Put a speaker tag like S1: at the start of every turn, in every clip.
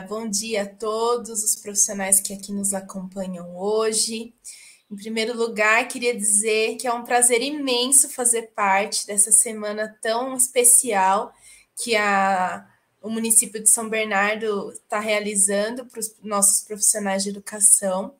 S1: bom dia a todos os profissionais que aqui nos acompanham hoje. Em primeiro lugar, queria dizer que é um prazer imenso fazer parte dessa semana tão especial que a, o município de São Bernardo está realizando para os nossos profissionais de educação.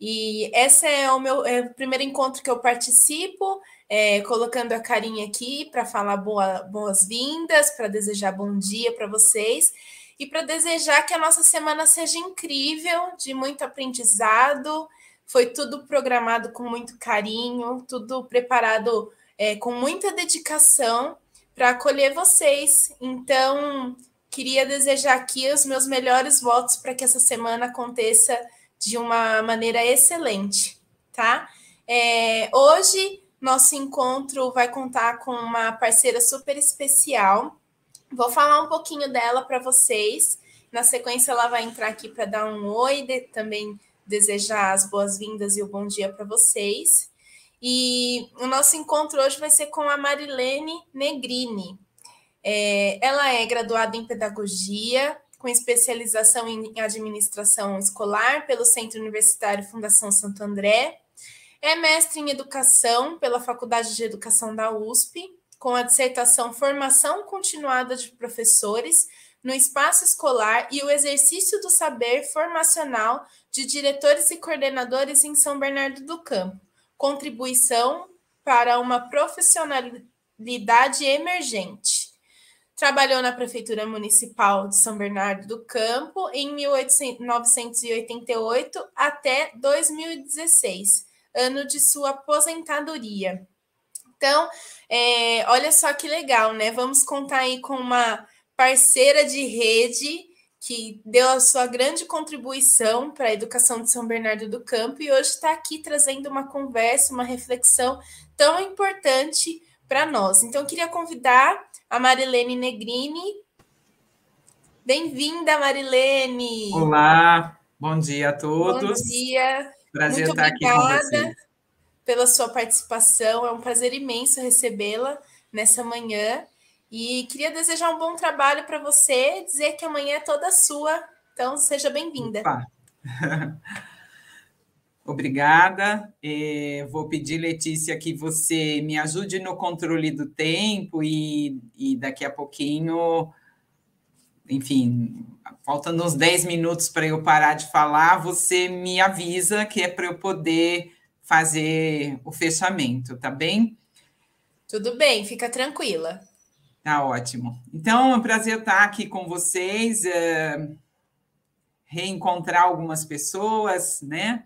S1: E esse é o meu é o primeiro encontro que eu participo, é, colocando a carinha aqui para falar boa, boas-vindas, para desejar bom dia para vocês e para desejar que a nossa semana seja incrível, de muito aprendizado foi tudo programado com muito carinho, tudo preparado é, com muita dedicação para acolher vocês. Então, queria desejar aqui os meus melhores votos para que essa semana aconteça de uma maneira excelente, tá? É, hoje, nosso encontro vai contar com uma parceira super especial. Vou falar um pouquinho dela para vocês. Na sequência, ela vai entrar aqui para dar um oi, de, também desejar as boas-vindas e o bom dia para vocês. E o nosso encontro hoje vai ser com a Marilene Negrini. É, ela é graduada em Pedagogia, com especialização em Administração Escolar pelo Centro Universitário Fundação Santo André. É mestre em Educação pela Faculdade de Educação da USP, com a dissertação Formação Continuada de Professores no espaço escolar e o exercício do saber formacional de diretores e coordenadores em São Bernardo do Campo. Contribuição para uma profissionalidade emergente. Trabalhou na Prefeitura Municipal de São Bernardo do Campo em 1988 até 2016, ano de sua aposentadoria. Então, é, olha só que legal, né? Vamos contar aí com uma parceira de rede que deu a sua grande contribuição para a educação de São Bernardo do Campo e hoje está aqui trazendo uma conversa, uma reflexão tão importante para nós. Então, eu queria convidar a Marilene Negrini. Bem-vinda, Marilene!
S2: Olá, bom dia a todos.
S1: Bom dia.
S2: Prazer Muito estar aqui com vocês.
S1: Pela sua participação, é um prazer imenso recebê-la nessa manhã. E queria desejar um bom trabalho para você, dizer que amanhã é toda sua. Então, seja bem-vinda.
S2: Obrigada. É, vou pedir, Letícia, que você me ajude no controle do tempo e, e daqui a pouquinho, enfim, faltando uns 10 minutos para eu parar de falar, você me avisa que é para eu poder fazer o fechamento, tá bem?
S1: Tudo bem, fica tranquila.
S2: Tá ótimo. Então, é um prazer estar aqui com vocês, é, reencontrar algumas pessoas, né?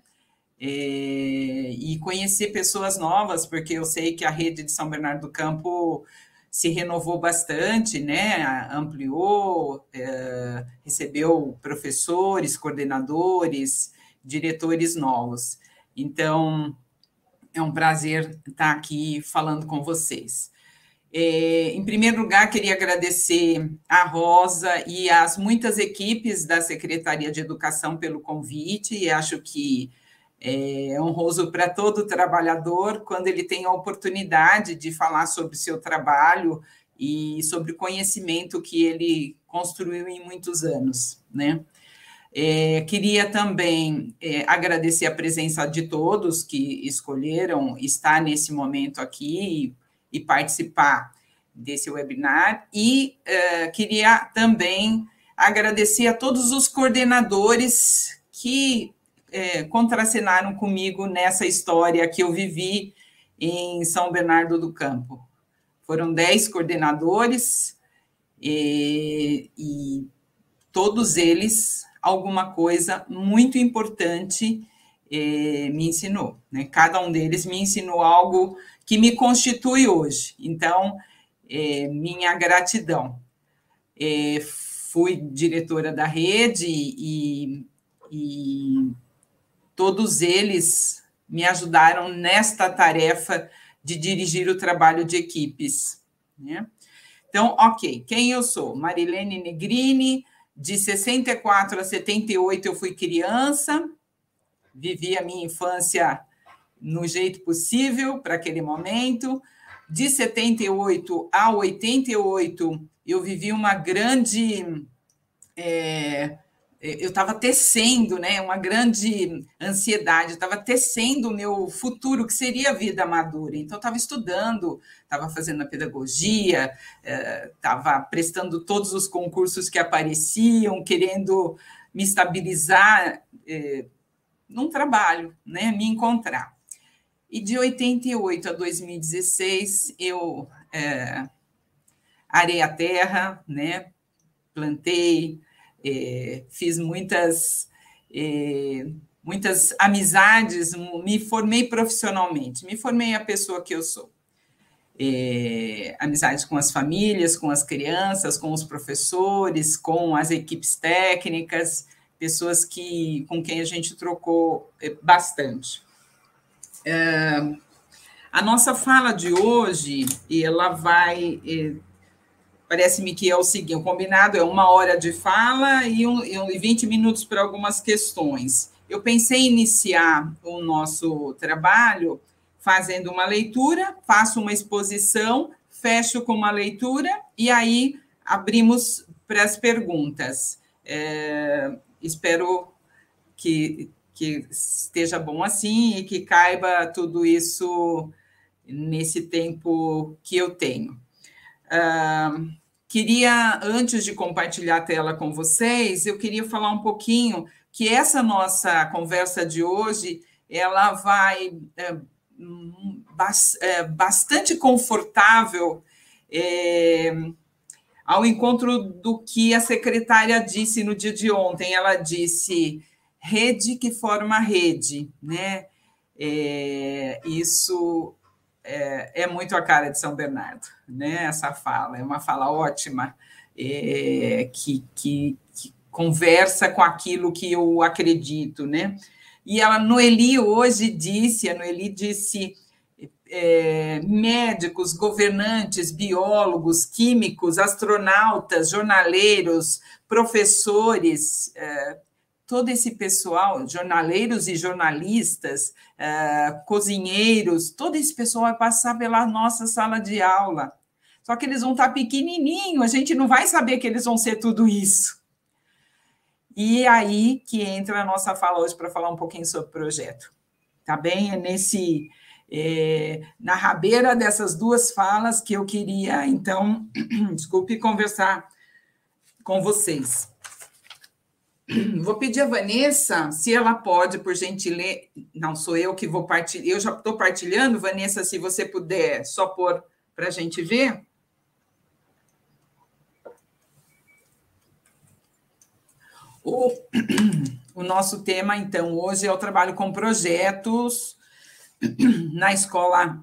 S2: É, e conhecer pessoas novas, porque eu sei que a rede de São Bernardo do Campo se renovou bastante, né? Ampliou, é, recebeu professores, coordenadores, diretores novos. Então, é um prazer estar aqui falando com vocês. É, em primeiro lugar, queria agradecer a Rosa e as muitas equipes da Secretaria de Educação pelo convite, e acho que é honroso para todo trabalhador quando ele tem a oportunidade de falar sobre o seu trabalho e sobre o conhecimento que ele construiu em muitos anos, né? É, queria também é, agradecer a presença de todos que escolheram estar nesse momento aqui e participar desse webinar. E uh, queria também agradecer a todos os coordenadores que eh, contracenaram comigo nessa história que eu vivi em São Bernardo do Campo. Foram dez coordenadores e, e todos eles alguma coisa muito importante eh, me ensinou. Né? Cada um deles me ensinou algo que me constitui hoje. Então, é, minha gratidão. É, fui diretora da rede e, e todos eles me ajudaram nesta tarefa de dirigir o trabalho de equipes. Né? Então, ok, quem eu sou? Marilene Negrini, de 64 a 78 eu fui criança, vivi a minha infância no jeito possível para aquele momento. De 78 a 88, eu vivi uma grande é, eu estava tecendo, né, uma grande ansiedade, estava tecendo o meu futuro, que seria a vida madura. Então, estava estudando, estava fazendo a pedagogia, estava é, prestando todos os concursos que apareciam, querendo me estabilizar é, num trabalho, né, me encontrar. E de 88 a 2016, eu é, arei a terra, né, plantei, é, fiz muitas, é, muitas amizades, me formei profissionalmente, me formei a pessoa que eu sou. É, amizades com as famílias, com as crianças, com os professores, com as equipes técnicas, pessoas que com quem a gente trocou bastante. É, a nossa fala de hoje, ela vai Parece-me que é o seguinte: o combinado é uma hora de fala e, um, e 20 minutos para algumas questões. Eu pensei em iniciar o nosso trabalho fazendo uma leitura, faço uma exposição, fecho com uma leitura e aí abrimos para as perguntas. É, espero que, que esteja bom assim e que caiba tudo isso nesse tempo que eu tenho. Uh, Queria, antes de compartilhar a tela com vocês, eu queria falar um pouquinho que essa nossa conversa de hoje, ela vai é, é, bastante confortável é, ao encontro do que a secretária disse no dia de ontem. Ela disse rede que forma rede, né? É, isso é, é, muito a cara de São Bernardo, né? Essa fala é uma fala ótima é, que, que, que, conversa com aquilo que eu acredito, né? E a Noeli hoje disse, a Noeli disse é, médicos, governantes, biólogos, químicos, astronautas, jornaleiros, professores, é, todo esse pessoal, jornaleiros e jornalistas, uh, cozinheiros, todo esse pessoal vai passar pela nossa sala de aula. Só que eles vão estar pequenininho, a gente não vai saber que eles vão ser tudo isso. E aí que entra a nossa fala hoje para falar um pouquinho sobre o projeto. Tá bem? É nesse é, na rabeira dessas duas falas que eu queria, então, desculpe, conversar com vocês. Vou pedir a Vanessa se ela pode, por gentileza. Não, sou eu que vou partilhar. Eu já estou partilhando, Vanessa, se você puder só pôr para a gente ver. O, o nosso tema, então, hoje é o trabalho com projetos na escola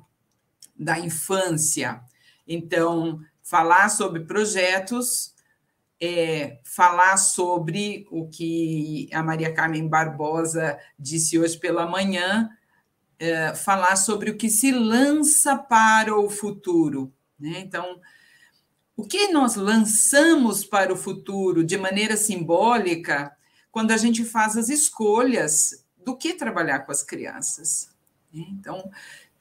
S2: da infância. Então, falar sobre projetos é, falar sobre o que a Maria Carmen Barbosa disse hoje pela manhã, é, falar sobre o que se lança para o futuro. Né? Então, o que nós lançamos para o futuro de maneira simbólica quando a gente faz as escolhas do que trabalhar com as crianças. Né? Então,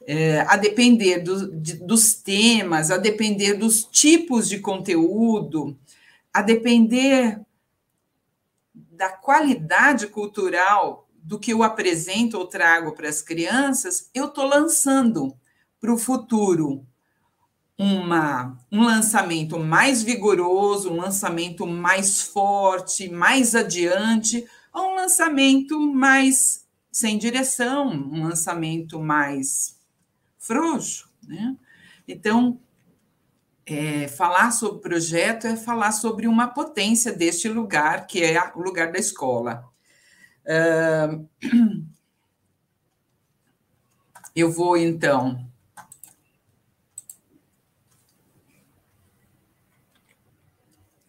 S2: é, a depender do, de, dos temas, a depender dos tipos de conteúdo, a depender da qualidade cultural do que eu apresento ou trago para as crianças, eu estou lançando para o futuro uma, um lançamento mais vigoroso, um lançamento mais forte, mais adiante, ou um lançamento mais sem direção, um lançamento mais frouxo. Né? Então, é, falar sobre projeto é falar sobre uma potência deste lugar, que é o lugar da escola. Uh, eu vou, então,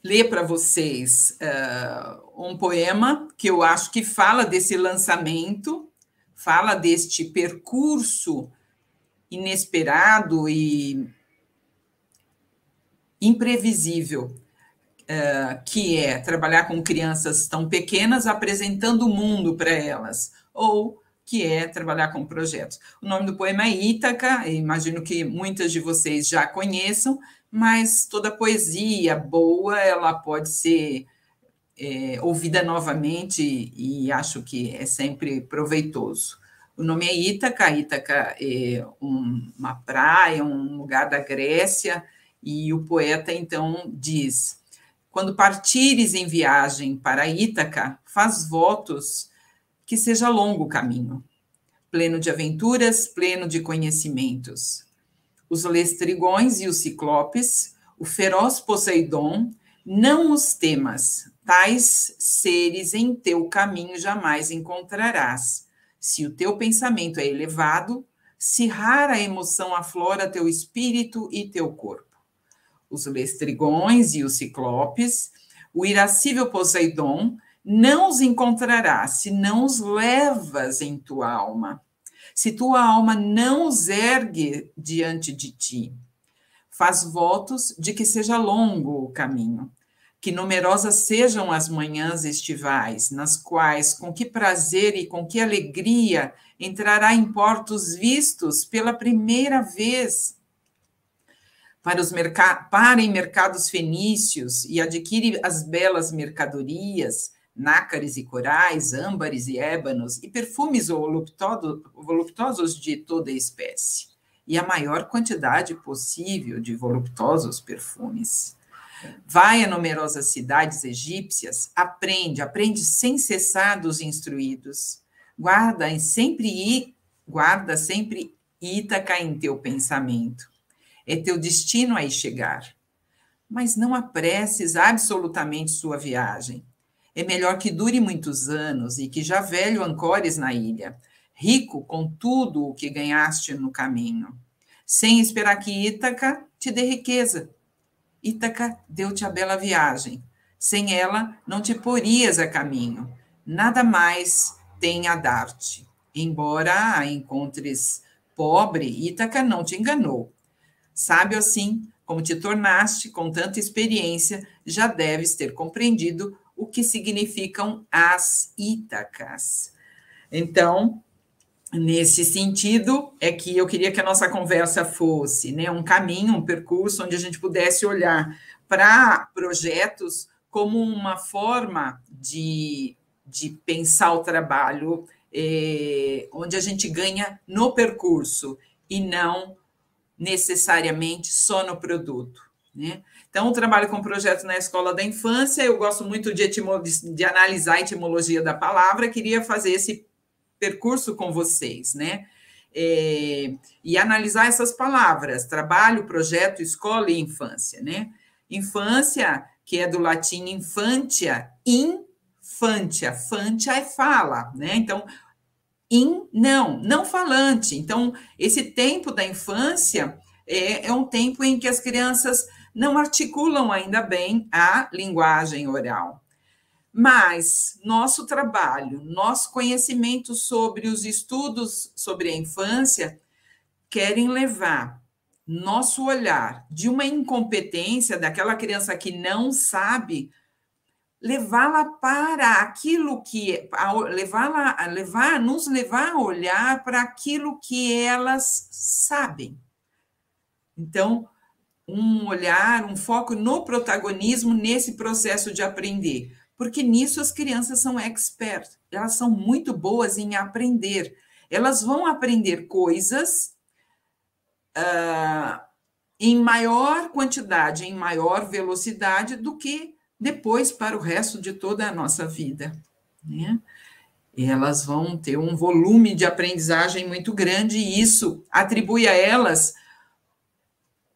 S2: ler para vocês uh, um poema que eu acho que fala desse lançamento, fala deste percurso inesperado e imprevisível, uh, que é trabalhar com crianças tão pequenas, apresentando o mundo para elas, ou que é trabalhar com projetos. O nome do poema é Ítaca, imagino que muitas de vocês já conheçam, mas toda poesia boa, ela pode ser é, ouvida novamente e acho que é sempre proveitoso. O nome é Ítaca, Ítaca é um, uma praia, um lugar da Grécia, e o poeta então diz: Quando partires em viagem para Ítaca, faz votos que seja longo o caminho, pleno de aventuras, pleno de conhecimentos. Os lestrigões e os ciclopes, o feroz Poseidon, não os temas, tais seres em teu caminho jamais encontrarás se o teu pensamento é elevado, se rara emoção aflora teu espírito e teu corpo. Os lestrigões e os ciclopes, o irascível Poseidon, não os encontrarás se não os levas em tua alma, se tua alma não os ergue diante de ti. Faz votos de que seja longo o caminho, que numerosas sejam as manhãs estivais, nas quais, com que prazer e com que alegria, entrará em portos vistos pela primeira vez para, os merc para em mercados fenícios e adquire as belas mercadorias, nácares e corais, âmbares e ébanos, e perfumes voluptuosos de toda espécie, e a maior quantidade possível de voluptuosos perfumes Vai a numerosas cidades egípcias, aprende, aprende sem cessar dos instruídos. Guarda em sempre guarda sempre Ítaca em teu pensamento. É teu destino aí chegar. Mas não apresses absolutamente sua viagem. É melhor que dure muitos anos e que já velho ancores na ilha, rico com tudo o que ganhaste no caminho, sem esperar que Ítaca te dê riqueza Ítaca deu-te a bela viagem. Sem ela, não te porias a caminho. Nada mais tem a dar-te. Embora a encontres pobre, Ítaca não te enganou. Sábio assim, como te tornaste com tanta experiência, já deves ter compreendido o que significam as Ítacas. Então, nesse sentido é que eu queria que a nossa conversa fosse né, um caminho, um percurso onde a gente pudesse olhar para projetos como uma forma de, de pensar o trabalho, é, onde a gente ganha no percurso e não necessariamente só no produto. Né? Então, eu trabalho com projetos na escola da infância, eu gosto muito de, de, de analisar a etimologia da palavra, queria fazer esse percurso com vocês, né? É, e analisar essas palavras: trabalho, projeto, escola e infância, né? Infância, que é do latim infantia, infantia, fantia é fala, né? Então, in, não, não falante. Então, esse tempo da infância é, é um tempo em que as crianças não articulam ainda bem a linguagem oral. Mas nosso trabalho, nosso conhecimento sobre os estudos sobre a infância querem levar nosso olhar de uma incompetência daquela criança que não sabe levá-la para aquilo que levá-la levar nos levar a olhar para aquilo que elas sabem. Então, um olhar, um foco no protagonismo nesse processo de aprender porque nisso as crianças são expert, elas são muito boas em aprender. Elas vão aprender coisas uh, em maior quantidade, em maior velocidade do que depois para o resto de toda a nossa vida. Né? Elas vão ter um volume de aprendizagem muito grande e isso atribui a elas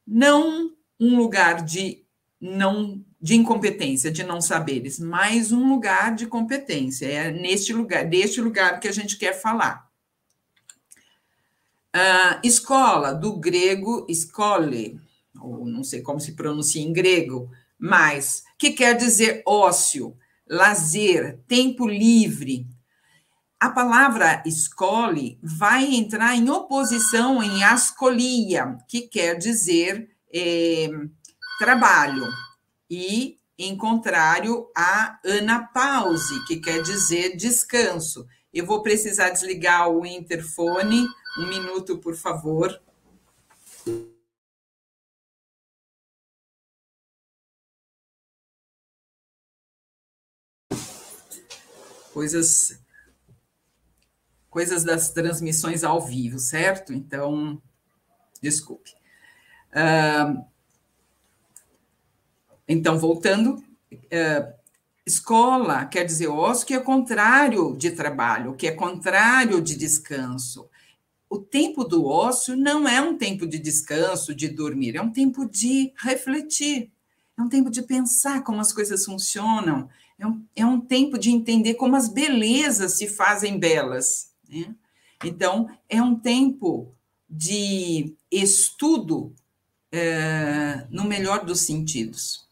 S2: não um lugar de não de incompetência, de não saberes, mas um lugar de competência. É neste lugar, deste lugar que a gente quer falar. Uh, escola, do grego escole, ou não sei como se pronuncia em grego, mas que quer dizer ócio, lazer, tempo livre. A palavra escole vai entrar em oposição em ascolia, que quer dizer eh, trabalho e em contrário a anapause, que quer dizer descanso. Eu vou precisar desligar o interfone. Um minuto, por favor. Coisas coisas das transmissões ao vivo, certo? Então, desculpe. Uh, então, voltando, uh, escola quer dizer ócio, que é contrário de trabalho, que é contrário de descanso. O tempo do ócio não é um tempo de descanso, de dormir, é um tempo de refletir, é um tempo de pensar como as coisas funcionam, é um, é um tempo de entender como as belezas se fazem belas. Né? Então, é um tempo de estudo é, no melhor dos sentidos.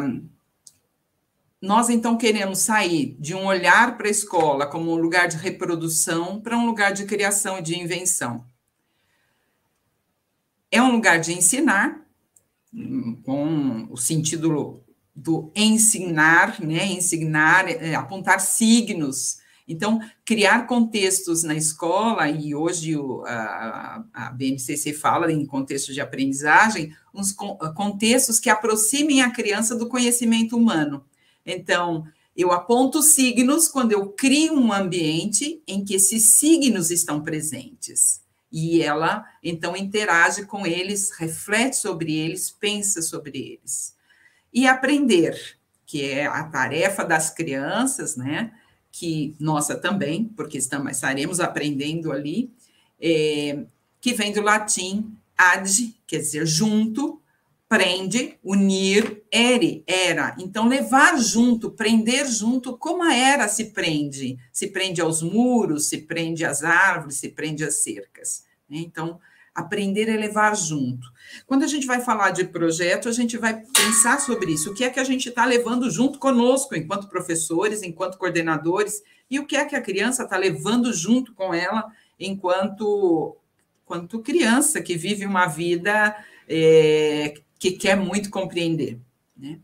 S2: Um, nós então queremos sair de um olhar para a escola como um lugar de reprodução para um lugar de criação e de invenção. É um lugar de ensinar, com o sentido do ensinar, né? Ensinar, é, apontar signos. Então, criar contextos na escola, e hoje o, a, a BNCC fala em contexto de aprendizagem, uns contextos que aproximem a criança do conhecimento humano então, eu aponto signos quando eu crio um ambiente em que esses signos estão presentes. E ela, então, interage com eles, reflete sobre eles, pensa sobre eles. E aprender, que é a tarefa das crianças, né? Que nossa também, porque estamos, estaremos aprendendo ali, é, que vem do latim ad, quer dizer junto, prende, unir, ere, era. Então, levar junto, prender junto, como a era se prende? Se prende aos muros, se prende às árvores, se prende às cercas. Né? Então, aprender é levar junto. Quando a gente vai falar de projeto, a gente vai pensar sobre isso. O que é que a gente está levando junto conosco, enquanto professores, enquanto coordenadores, e o que é que a criança está levando junto com ela, enquanto, enquanto criança que vive uma vida é, que quer muito compreender. Né?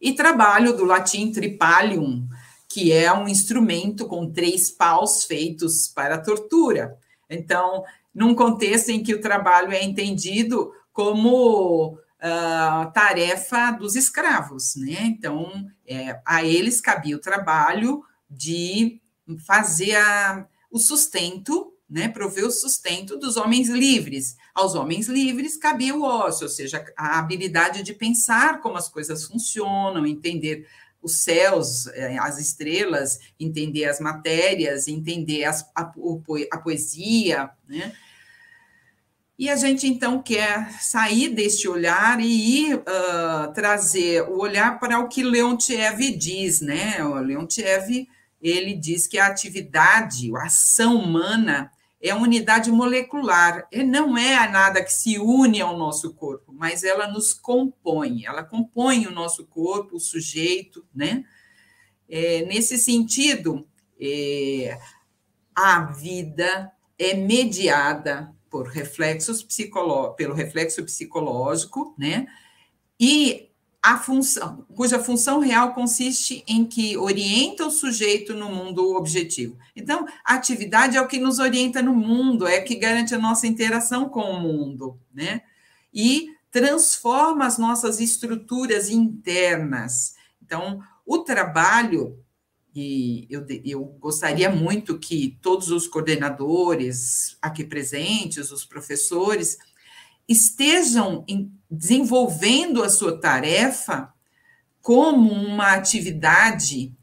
S2: E trabalho do latim tripalium, que é um instrumento com três paus feitos para tortura. Então, num contexto em que o trabalho é entendido como uh, tarefa dos escravos, né? Então, é, a eles cabia o trabalho de fazer a, o sustento né, prover o sustento dos homens livres. Aos homens livres cabia o ócio, ou seja, a habilidade de pensar como as coisas funcionam, entender os céus, eh, as estrelas, entender as matérias, entender as, a, a, poesia, né? E a gente então quer sair deste olhar e ir uh, trazer o olhar para o que Leontiev diz, né? O Leontiev ele diz que a atividade, a ação humana é unidade molecular, e não é nada que se une ao nosso corpo, mas ela nos compõe, ela compõe o nosso corpo, o sujeito, né? É, nesse sentido, é, a vida é mediada por reflexos psicoló pelo reflexo psicológico, né? E a função, cuja função real consiste em que orienta o sujeito no mundo objetivo. Então, a atividade é o que nos orienta no mundo, é que garante a nossa interação com o mundo, né? E transforma as nossas estruturas internas. Então, o trabalho, e eu, eu gostaria muito que todos os coordenadores aqui presentes, os professores, estejam desenvolvendo a sua tarefa como uma atividade,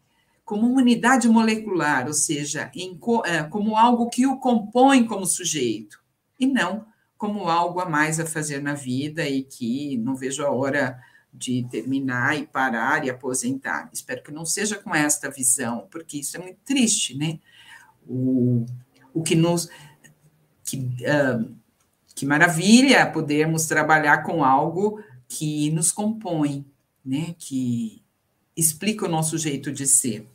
S2: como uma unidade molecular, ou seja, em, é, como algo que o compõe como sujeito, e não como algo a mais a fazer na vida e que não vejo a hora de terminar e parar e aposentar. Espero que não seja com esta visão, porque isso é muito triste, né? O, o que nos. Que, uh, que maravilha podermos trabalhar com algo que nos compõe, né? Que explica o nosso jeito de ser.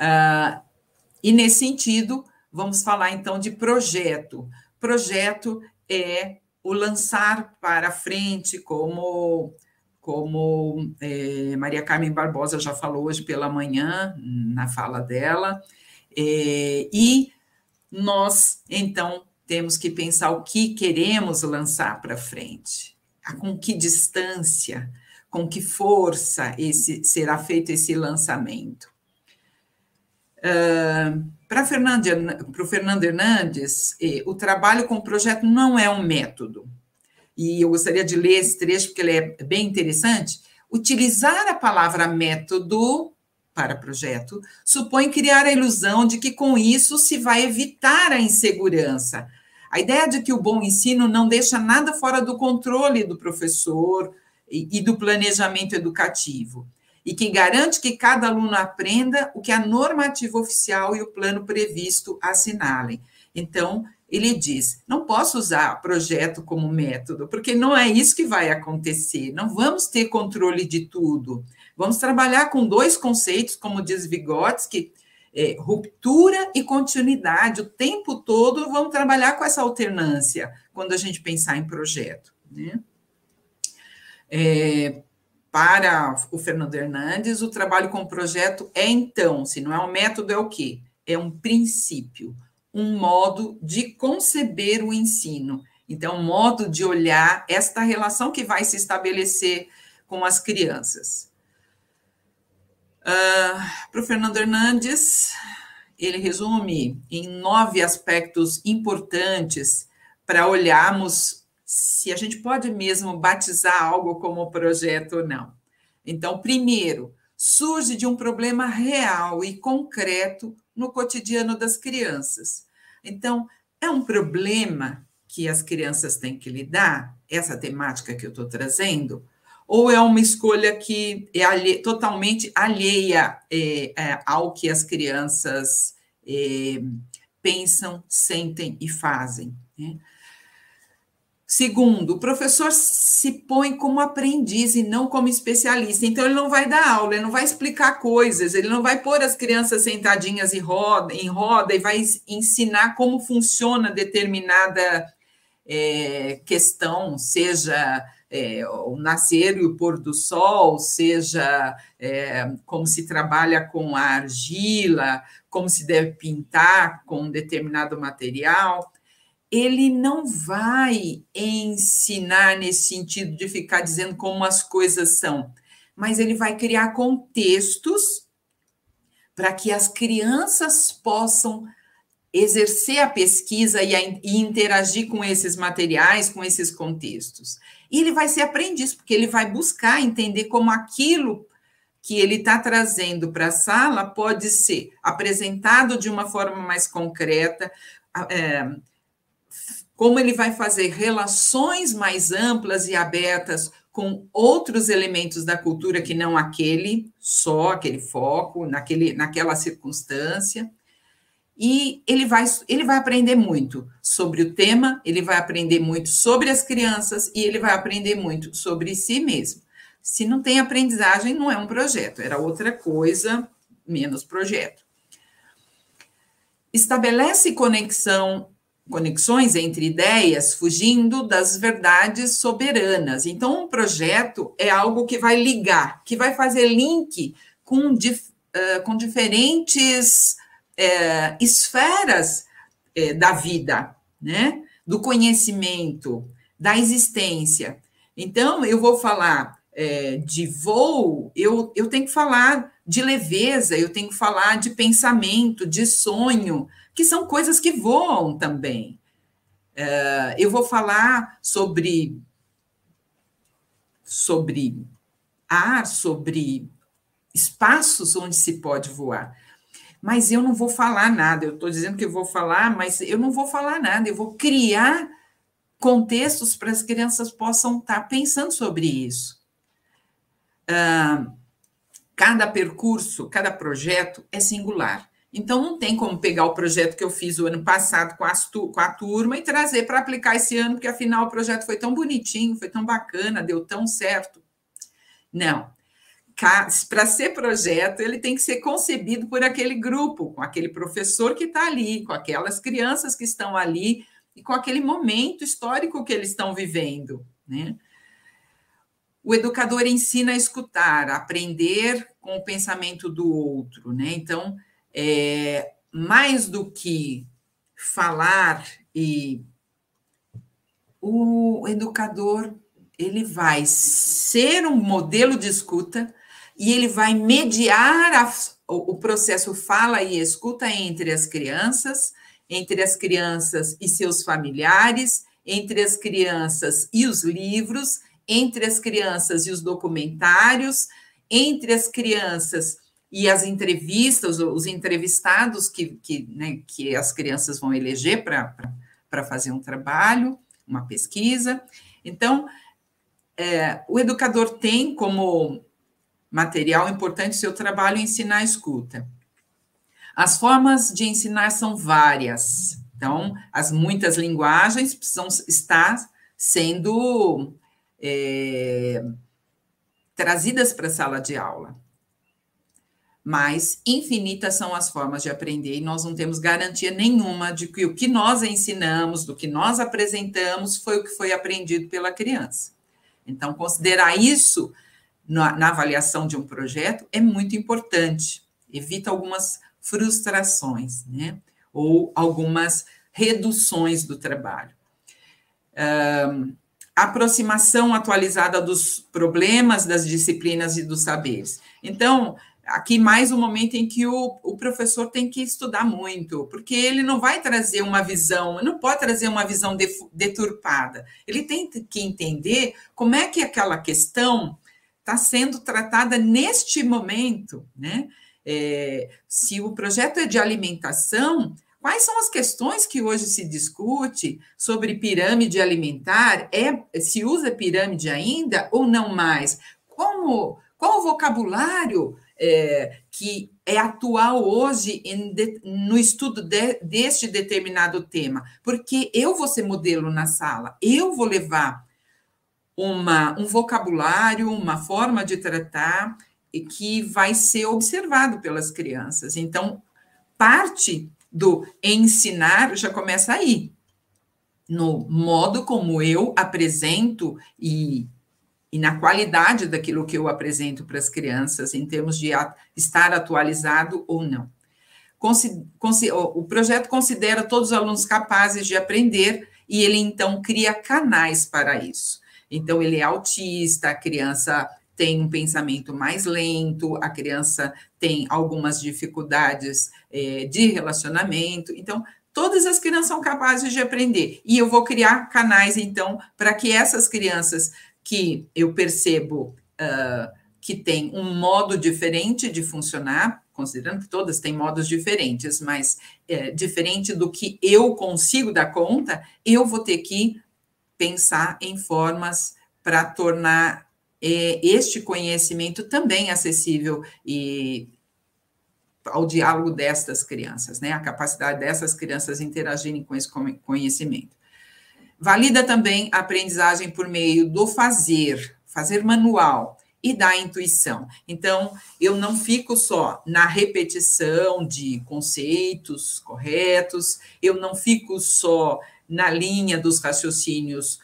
S2: Uh, e nesse sentido, vamos falar então de projeto. Projeto é o lançar para frente, como como é, Maria Carmen Barbosa já falou hoje pela manhã na fala dela, é, e nós então temos que pensar o que queremos lançar para frente, com que distância, com que força esse será feito esse lançamento. Uh, Para o Fernando Hernandes, eh, o trabalho com o projeto não é um método. E eu gostaria de ler esse trecho, porque ele é bem interessante. Utilizar a palavra método para projeto supõe criar a ilusão de que com isso se vai evitar a insegurança. A ideia de que o bom ensino não deixa nada fora do controle do professor e, e do planejamento educativo e que garante que cada aluno aprenda o que a normativa oficial e o plano previsto assinalem. Então, ele diz: não posso usar projeto como método, porque não é isso que vai acontecer. Não vamos ter controle de tudo. Vamos trabalhar com dois conceitos, como diz Vygotsky, é, ruptura e continuidade. O tempo todo vamos trabalhar com essa alternância quando a gente pensar em projeto. Né? É, para o Fernando Hernandes, o trabalho com projeto é então, se não é um método, é o quê? É um princípio, um modo de conceber o ensino. Então, um modo de olhar esta relação que vai se estabelecer com as crianças. Uh, para o Fernando Hernandes, ele resume em nove aspectos importantes para olharmos se a gente pode mesmo batizar algo como projeto ou não. Então, primeiro, surge de um problema real e concreto no cotidiano das crianças. Então, é um problema que as crianças têm que lidar, essa temática que eu estou trazendo, ou é uma escolha que é alhe totalmente alheia é, é, ao que as crianças é, pensam, sentem e fazem. Né? Segundo, o professor se põe como aprendiz e não como especialista. Então, ele não vai dar aula, ele não vai explicar coisas, ele não vai pôr as crianças sentadinhas em roda, em roda e vai ensinar como funciona determinada é, questão, seja é, o nascer e o pôr do sol, seja é, como se trabalha com a argila, como se deve pintar com um determinado material ele não vai ensinar nesse sentido de ficar dizendo como as coisas são, mas ele vai criar contextos para que as crianças possam exercer a pesquisa e, a, e, interagir com esses materiais, com esses contextos. E ele vai ser aprendiz, porque ele vai buscar entender como aquilo que ele está trazendo para a sala pode ser apresentado de uma forma mais concreta, é, como ele vai fazer relações mais amplas e abertas com outros elementos da cultura que não aquele, só aquele foco, naquele, naquela circunstância. E ele vai, ele vai aprender muito sobre o tema, ele vai aprender muito sobre as crianças e ele vai aprender muito sobre si mesmo. Se não tem aprendizagem, não é um projeto, era outra coisa, menos projeto. Estabelece conexão conexões entre ideias, fugindo das verdades soberanas. Então, um projeto é algo que vai ligar, que vai fazer link com, dif, com diferentes uh, esferas uh, da vida, né? do conhecimento, da existência. Então, eu vou falar de voo, eu, eu tenho que falar de leveza, eu tenho que falar de pensamento, de sonho, que são coisas que voam também. Uh, eu vou falar sobre sobre ar, sobre espaços onde se pode voar. Mas eu não vou falar nada. Eu estou dizendo que vou falar, mas eu não vou falar nada. Eu vou criar contextos para as crianças possam estar pensando sobre isso. Cada percurso, cada projeto é singular. Então, não tem como pegar o projeto que eu fiz o ano passado com, as, com a turma e trazer para aplicar esse ano, porque afinal o projeto foi tão bonitinho, foi tão bacana, deu tão certo. Não. Para ser projeto, ele tem que ser concebido por aquele grupo, com aquele professor que está ali, com aquelas crianças que estão ali e com aquele momento histórico que eles estão vivendo. Né? O educador ensina a escutar, a aprender com o pensamento do outro. Né? Então, é, mais do que falar e o educador ele vai ser um modelo de escuta e ele vai mediar a, o, o processo fala e escuta entre as crianças, entre as crianças e seus familiares, entre as crianças e os livros, entre as crianças e os documentários, entre as crianças e as entrevistas, os entrevistados que, que, né, que as crianças vão eleger para fazer um trabalho, uma pesquisa. Então, é, o educador tem como material importante seu trabalho ensinar a escuta. As formas de ensinar são várias. Então, as muitas linguagens precisam estar sendo é, trazidas para a sala de aula. Mas infinitas são as formas de aprender e nós não temos garantia nenhuma de que o que nós ensinamos, do que nós apresentamos, foi o que foi aprendido pela criança. Então, considerar isso na, na avaliação de um projeto é muito importante, evita algumas frustrações, né? Ou algumas reduções do trabalho. Um, aproximação atualizada dos problemas, das disciplinas e dos saberes. Então, aqui mais um momento em que o, o, professor tem que estudar muito, porque ele não vai trazer uma visão, não pode trazer uma visão deturpada. Ele tem que entender como é que aquela questão está sendo tratada neste momento, né? É, se o projeto é de alimentação, quais são as questões que hoje se discute sobre pirâmide alimentar? É se usa pirâmide ainda ou não mais? Como qual o vocabulário é, que é atual hoje de, no estudo de, deste determinado tema? Porque eu vou ser modelo na sala, eu vou levar uma, um vocabulário, uma forma de tratar que vai ser observado pelas crianças. Então, parte do ensinar já começa aí, no modo como eu apresento e, e na qualidade daquilo que eu apresento para as crianças, em termos de estar atualizado ou não. O projeto considera todos os alunos capazes de aprender e ele então cria canais para isso. Então, ele é autista, a criança tem um pensamento mais lento, a criança tem algumas dificuldades é, de relacionamento. Então, todas as crianças são capazes de aprender. E eu vou criar canais, então, para que essas crianças que eu percebo uh, que têm um modo diferente de funcionar, considerando que todas têm modos diferentes, mas é, diferente do que eu consigo dar conta, eu vou ter que pensar em formas para tornar é, este conhecimento também acessível e ao diálogo destas crianças, né? A capacidade dessas crianças interagirem com esse conhecimento. Valida também a aprendizagem por meio do fazer, fazer manual e da intuição. Então, eu não fico só na repetição de conceitos corretos, eu não fico só na linha dos raciocínios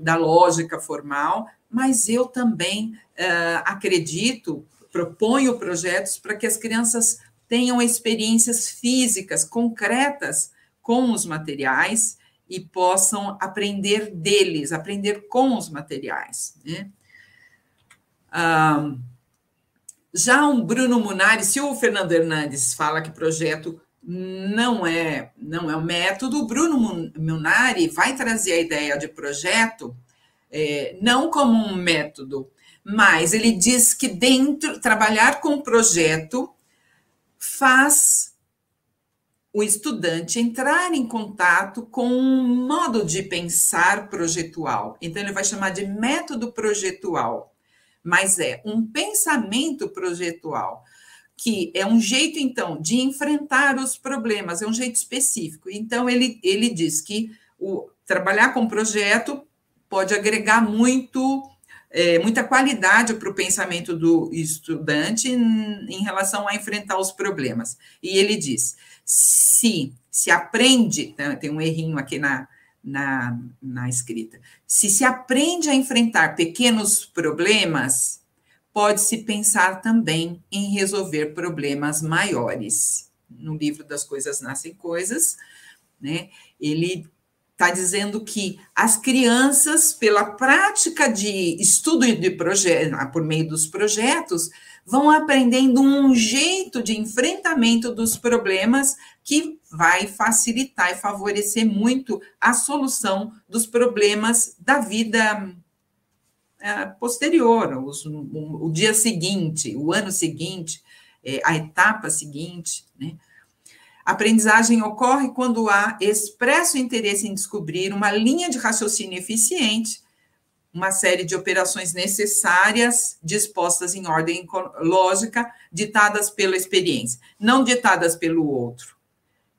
S2: da lógica formal, mas eu também uh, acredito, proponho projetos para que as crianças tenham experiências físicas concretas com os materiais e possam aprender deles, aprender com os materiais. Né? Já o Bruno Munari, se o Fernando Hernandes fala que projeto não é não é um método. O Bruno Munari vai trazer a ideia de projeto é, não como um método, mas ele diz que dentro trabalhar com projeto faz o estudante entrar em contato com um modo de pensar projetual. Então ele vai chamar de método projetual, mas é um pensamento projetual que é um jeito, então, de enfrentar os problemas, é um jeito específico. Então, ele, ele diz que o, trabalhar com projeto pode agregar muito, é, muita qualidade para o pensamento do estudante em, em relação a enfrentar os problemas. E ele diz: se se aprende, né, tem um errinho aqui na, na, na escrita, se se aprende a enfrentar pequenos problemas, pode-se pensar também em resolver problemas maiores. No livro das Coisas Nascem Coisas, né, ele está dizendo que as crianças, pela prática de estudo de projeto, por meio dos projetos, vão aprendendo um jeito de enfrentamento dos problemas que vai facilitar e favorecer muito a solução dos problemas da vida posterior, os, o, o, dia seguinte, o ano seguinte, é, a etapa seguinte, né? A aprendizagem ocorre quando há expresso interesse em descobrir uma linha de raciocínio eficiente, uma série de operações necessárias, dispostas em ordem lógica, ditadas pela experiência, não ditadas pelo outro.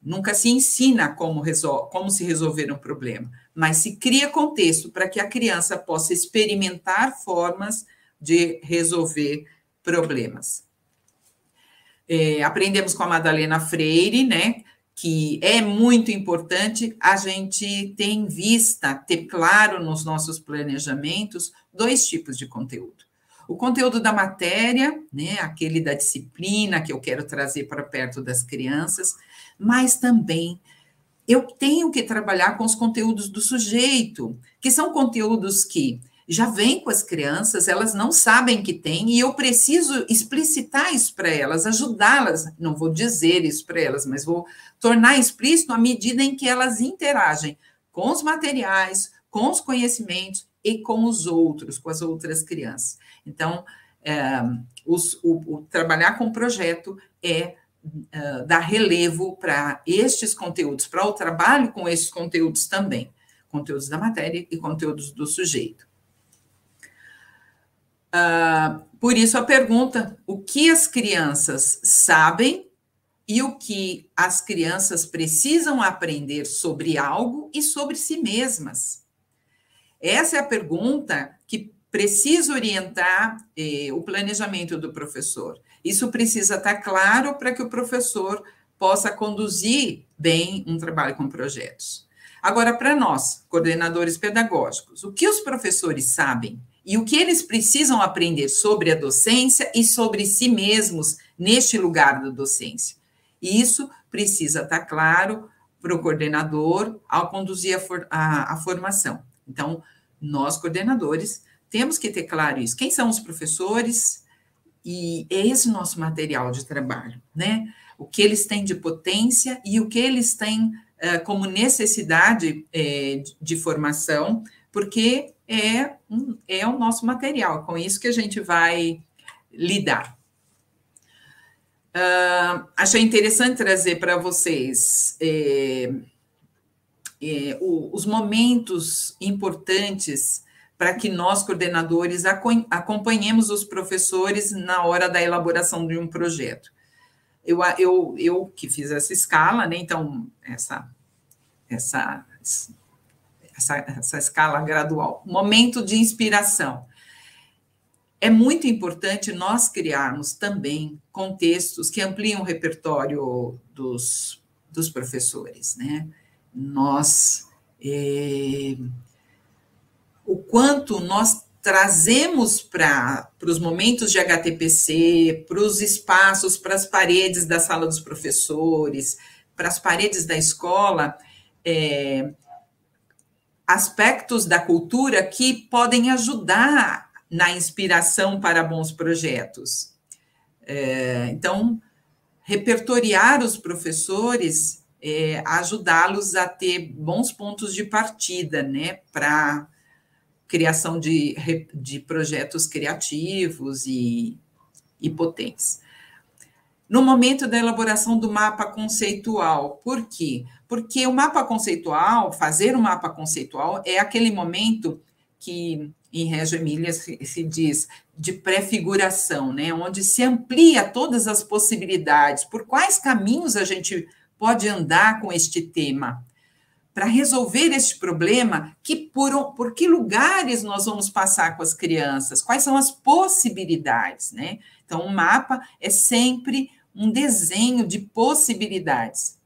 S2: Nunca se ensina como, como se resolver um problema, mas se cria contexto para que a criança possa experimentar formas de resolver problemas. É, aprendemos com a Madalena Freire, né? Que é muito importante a gente ter em vista, ter claro nos nossos planejamentos, dois tipos de conteúdo. O conteúdo da matéria, né, aquele da disciplina que eu quero trazer para perto das crianças, mas também eu tenho que trabalhar com os conteúdos do sujeito, que são conteúdos que já vem com as crianças, elas não sabem que tem, e eu preciso explicitar isso para elas, ajudá-las. Não vou dizer isso para elas, mas vou tornar explícito à medida em que elas interagem com os materiais, com os conhecimentos e com os outros, com as outras crianças. Então, é, os, o, o, trabalhar com o projeto é, é dar relevo para estes conteúdos, para o trabalho com estes conteúdos também, conteúdos da matéria e conteúdos do sujeito. Uh, por isso a pergunta: o que as crianças sabem e o que as crianças precisam aprender sobre algo e sobre si mesmas? Essa é a pergunta que precisa orientar eh, o planejamento do professor. Isso precisa estar claro para que o professor possa conduzir bem um trabalho com projetos. Agora, para nós, coordenadores pedagógicos, o que os professores sabem e o que eles precisam aprender sobre a docência e sobre si mesmos neste lugar da docência. Isso precisa estar claro para o coordenador ao conduzir a, for, a, a formação. Então, nós, coordenadores, temos que ter claro isso. Quem são os professores? E é esse nosso material de trabalho, né? O que eles têm de potência e o que eles têm uh, como necessidade uh, de, de formação, porque é, um, é o nosso material, com isso que a gente vai lidar. Uh, achei interessante trazer para vocês é, o, os momentos importantes para que nós, coordenadores, acompanhemos os professores na hora da elaboração de um projeto. Eu, eu, eu que fiz essa escala, né? Então, essa, essa essa, essa escala gradual. Momento de inspiração. É muito importante nós criarmos também contextos que ampliam o repertório dos, dos professores, né? Nós, é, o quanto nós trazemos para os momentos de HTPC, para os espaços, para as paredes da sala dos professores, para as paredes da escola, é, aspectos da cultura que podem ajudar na inspiração para bons projetos. É, então, repertoriar os professores, é, ajudá-los a ter bons pontos de partida, né, para criação de, de projetos criativos e, e potentes. No momento da elaboração do mapa conceitual, por quê? Porque o mapa conceitual, fazer o um mapa conceitual, é aquele momento que em Reggio Emília se, se diz de prefiguração, né? onde se amplia todas as possibilidades, por quais caminhos a gente pode andar com este tema, para resolver este problema, que por, por que lugares nós vamos passar com as crianças, quais são as possibilidades, né? Então, o mapa é sempre um desenho de possibilidades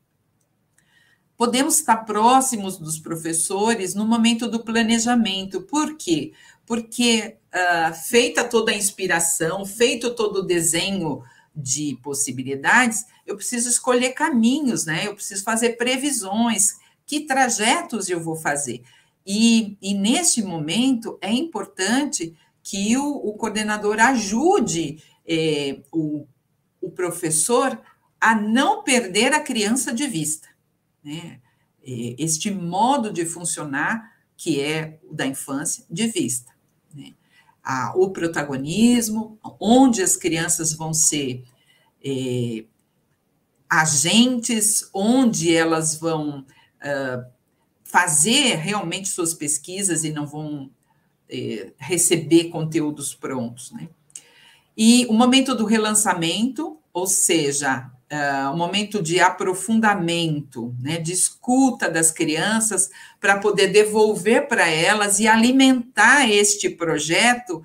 S2: podemos estar próximos dos professores no momento do planejamento. Por quê? Porque, uh, feita toda a inspiração, feito todo o desenho de possibilidades, eu preciso escolher caminhos, né? Eu preciso fazer previsões. Que trajetos eu vou fazer. E, e neste momento é importante que o, o coordenador ajude é, o, o professor a não perder a criança de vista. Né? Este modo de funcionar, que é o da infância, de vista. Né? Ah, o protagonismo, onde as crianças vão ser é, agentes, onde elas vão uh, fazer realmente suas pesquisas e não vão é, receber conteúdos prontos. Né? E o momento do relançamento, ou seja, uh, o momento de aprofundamento, né, de escuta das crianças, para poder devolver para elas e alimentar este projeto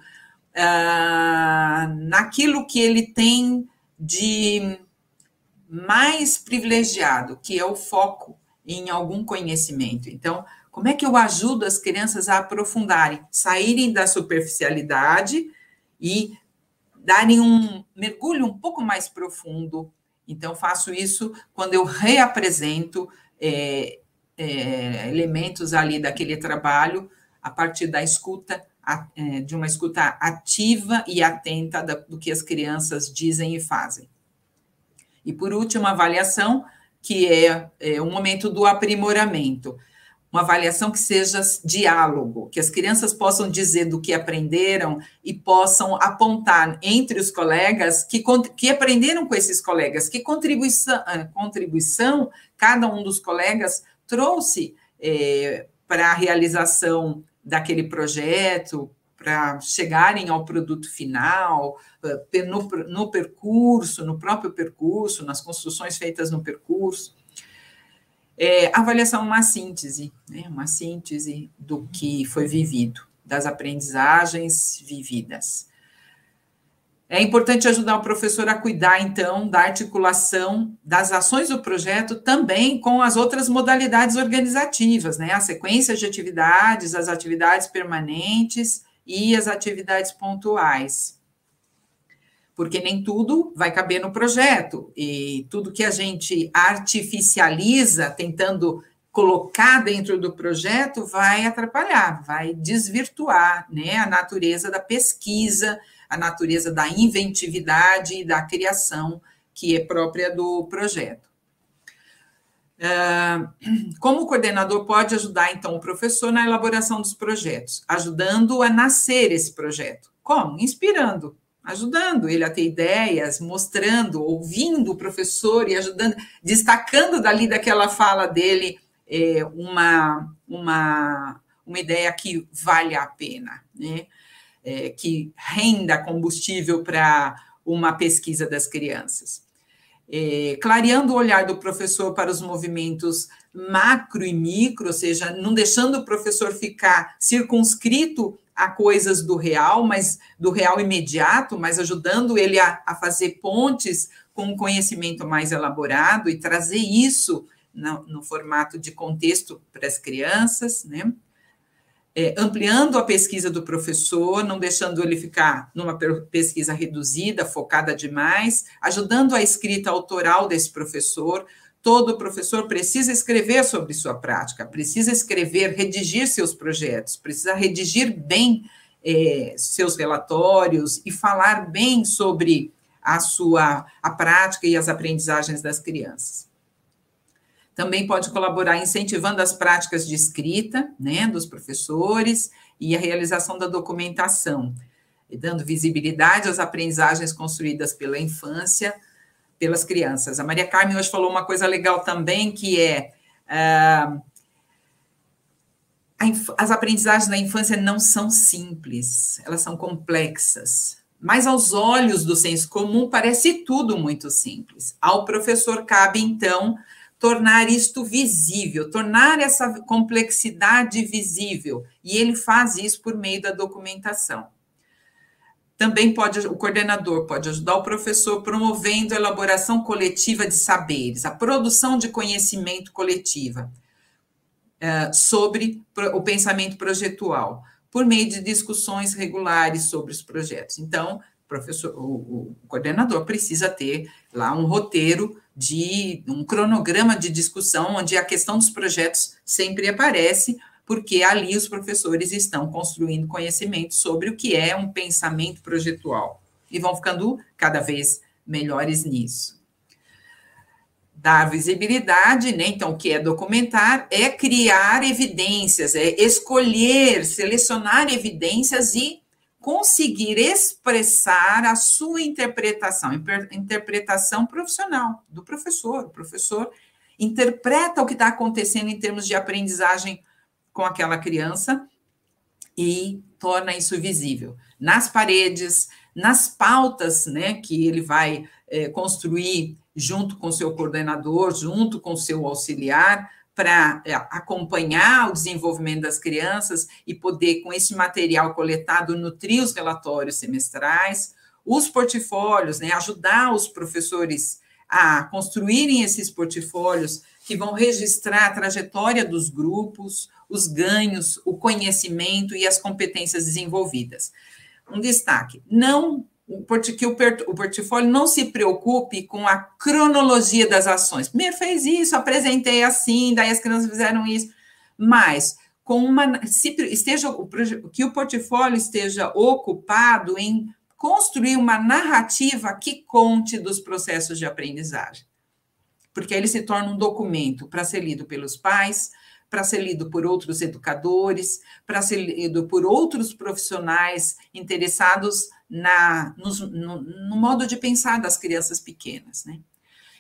S2: uh, naquilo que ele tem de mais privilegiado, que é o foco em algum conhecimento. Então, como é que eu ajudo as crianças a aprofundarem, saírem da superficialidade e darem um mergulho um pouco mais profundo. Então, faço isso quando eu reapresento é, é, elementos ali daquele trabalho a partir da escuta, é, de uma escuta ativa e atenta do que as crianças dizem e fazem. E, por último, a avaliação, que é, é o momento do aprimoramento. Uma avaliação que seja diálogo, que as crianças possam dizer do que aprenderam e possam apontar entre os colegas que, que aprenderam com esses colegas, que contribuição, ah, contribuição cada um dos colegas trouxe é, para a realização daquele projeto, para chegarem ao produto final, ah, no, no percurso, no próprio percurso, nas construções feitas no percurso. É, avaliação uma síntese, né, uma síntese do que foi vivido, das aprendizagens vividas. É importante ajudar o professor a cuidar, então, da articulação das ações do projeto também com as outras modalidades organizativas, né? A sequência de atividades, as atividades permanentes e as atividades pontuais porque nem tudo vai caber no projeto, e tudo que a gente artificializa, tentando colocar dentro do projeto, vai atrapalhar, vai desvirtuar né, a natureza da pesquisa, a natureza da inventividade e da criação que é própria do projeto. Ah, como o coordenador pode ajudar, então, o professor na elaboração dos projetos? Ajudando a nascer esse projeto. Como? Inspirando ajudando ele a ter ideias, mostrando, ouvindo o professor e ajudando, destacando dali daquela fala dele é, uma, uma, uma ideia que vale a pena, né? É, que renda combustível para uma pesquisa das crianças. É, clareando o olhar do professor para os movimentos macro e micro, ou seja, não deixando o professor ficar circunscrito a coisas do real, mas do real imediato, mas ajudando ele a, a fazer pontes com um conhecimento mais elaborado e trazer isso no, no formato de contexto para as crianças, né? É, ampliando a pesquisa do professor, não deixando ele ficar numa pesquisa reduzida, focada demais, ajudando a escrita autoral desse professor, todo professor precisa escrever sobre sua prática, precisa escrever, redigir seus projetos, precisa redigir bem é, seus relatórios e falar bem sobre a sua a prática e as aprendizagens das crianças. Também pode colaborar incentivando as práticas de escrita, né, dos professores e a realização da documentação, dando visibilidade às aprendizagens construídas pela infância, pelas crianças. A Maria Carmen hoje falou uma coisa legal também, que é uh, as aprendizagens da infância não são simples, elas são complexas. Mas aos olhos do senso comum parece tudo muito simples. Ao professor cabe então tornar isto visível, tornar essa complexidade visível, e ele faz isso por meio da documentação. Também pode, o coordenador pode ajudar o professor promovendo a elaboração coletiva de saberes, a produção de conhecimento coletiva uh, sobre o pensamento projetual, por meio de discussões regulares sobre os projetos. Então, professor, o, o coordenador precisa ter lá um roteiro de um cronograma de discussão onde a questão dos projetos sempre aparece, porque ali os professores estão construindo conhecimento sobre o que é um pensamento projetual e vão ficando cada vez melhores nisso. Dar visibilidade, né? Então, o que é documentar é criar evidências, é escolher, selecionar evidências e conseguir expressar a sua interpretação, interpretação profissional do professor. O professor interpreta o que está acontecendo em termos de aprendizagem com aquela criança e torna isso visível nas paredes, nas pautas, né, que ele vai é, construir junto com seu coordenador, junto com seu auxiliar, para é, acompanhar o desenvolvimento das crianças e poder, com esse material coletado, nutrir os relatórios semestrais, os portfólios, né, ajudar os professores a construírem esses portfólios que vão registrar a trajetória dos grupos, os ganhos, o conhecimento e as competências desenvolvidas. Um destaque: não que o portfólio não se preocupe com a cronologia das ações. Primeiro fez isso, apresentei assim, daí as crianças fizeram isso, mas com uma se esteja que o portfólio esteja ocupado em construir uma narrativa que conte dos processos de aprendizagem. Porque ele se torna um documento para ser lido pelos pais, para ser lido por outros educadores, para ser lido por outros profissionais interessados na, no, no, no, modo de pensar das crianças pequenas. Né?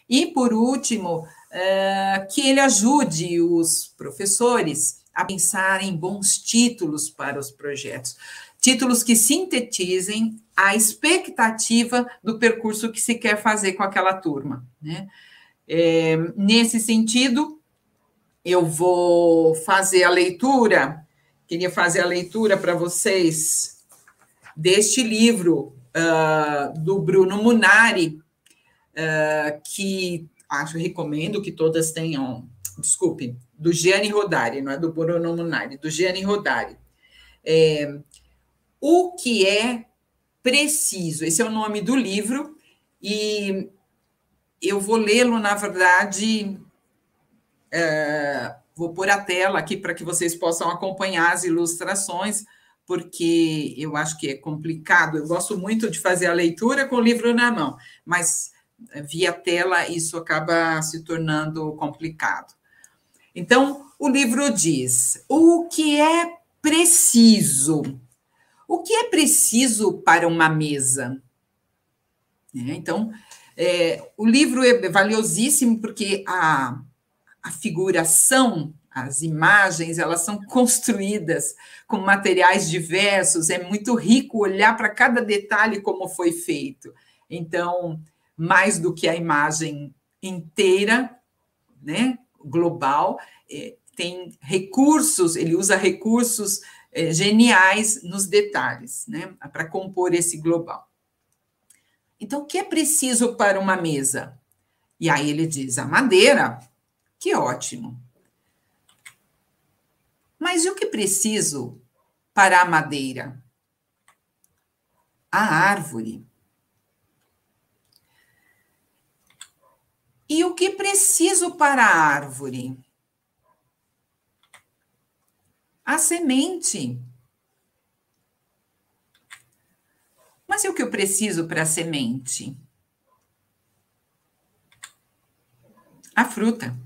S2: E, por último, é, que ele ajude os professores a pensar em bons títulos para os projetos, títulos que sintetizem a expectativa do percurso que se quer fazer com aquela turma. Né? É, nesse sentido, eu vou fazer a leitura, queria fazer a leitura para vocês deste livro uh, do Bruno Munari, uh, que acho recomendo que todas tenham, desculpe, do Gianni Rodari, não é do Bruno Munari, do Gianni Rodari. É, o que é preciso, esse é o nome do livro, e eu vou lê-lo, na verdade, é, vou pôr a tela aqui para que vocês possam acompanhar as ilustrações, porque eu acho que é complicado. Eu gosto muito de fazer a leitura com o livro na mão, mas eh, via tela isso acaba se tornando complicado. Então, o livro diz: o que é preciso? O que é preciso para uma mesa? É, então, é, o livro é valiosíssimo porque a, a figuração as imagens elas são construídas com materiais diversos, é muito rico olhar para cada detalhe como foi feito. Então, mais do que a imagem inteira, né, global, é, tem recursos, ele usa recursos é, geniais nos detalhes, né, para compor esse global. Então, o que é preciso para uma mesa? E aí ele diz: a madeira, que ótimo. Mas e o que preciso para a madeira? A árvore. E o que preciso para a árvore? A semente. Mas e o que eu preciso para a semente? A fruta.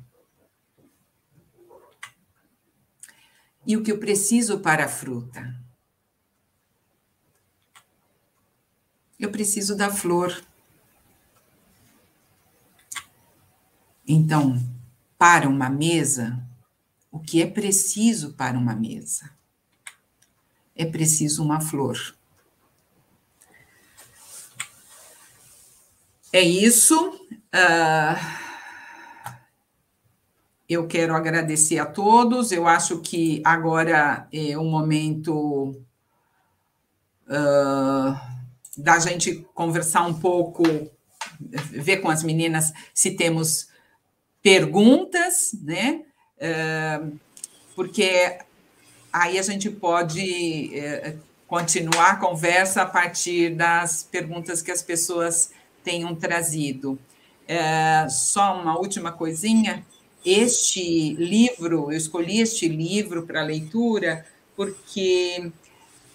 S2: E o que eu preciso para a fruta. Eu preciso da flor. Então, para uma mesa, o que é preciso para uma mesa? É preciso uma flor. É isso. Uh, eu quero agradecer a todos. Eu acho que agora é um momento uh, da gente conversar um pouco, ver com as meninas se temos perguntas, né? Uh, porque aí a gente pode uh, continuar a conversa a partir das perguntas que as pessoas tenham trazido. É, só uma última coisinha. Este livro, eu escolhi este livro para leitura porque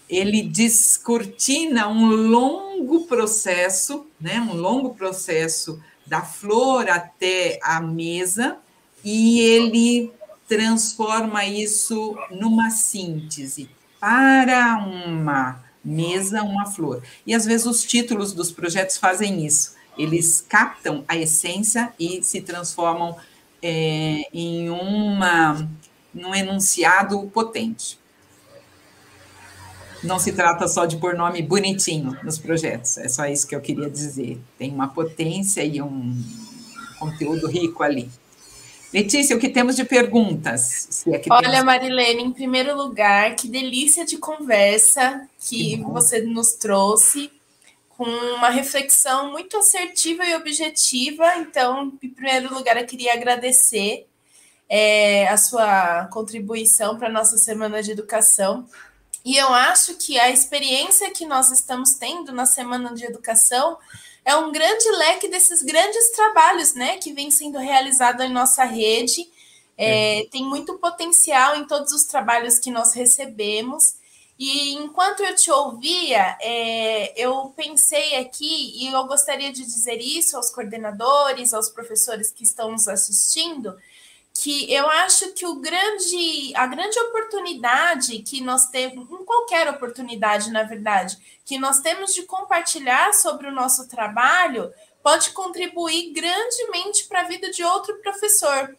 S2: ele descortina um longo processo, né, um longo processo da flor até a mesa, e ele transforma isso numa síntese para uma mesa, uma flor. E às vezes os títulos dos projetos fazem isso. Eles captam a essência e se transformam é, em uma, num enunciado potente. Não se trata só de pôr nome bonitinho nos projetos, é só isso que eu queria dizer. Tem uma potência e um conteúdo rico ali. Letícia, o que temos de perguntas?
S1: É Olha, temos... Marilene, em primeiro lugar, que delícia de conversa que, que você nos trouxe, com uma reflexão muito assertiva e objetiva. Então, em primeiro lugar, eu queria agradecer é, a sua contribuição para a nossa Semana de Educação. E eu acho que a experiência que nós estamos tendo na Semana de Educação é um grande leque desses grandes trabalhos, né, que vem sendo realizado em nossa rede. É, é. Tem muito potencial em todos os trabalhos que nós recebemos. E enquanto eu te ouvia, é, eu pensei aqui, e eu gostaria de dizer isso aos coordenadores, aos professores que estão nos assistindo, que eu acho que o grande, a grande oportunidade que nós temos, em qualquer oportunidade, na verdade, que nós temos de compartilhar sobre o nosso trabalho, pode contribuir grandemente para a vida de outro professor.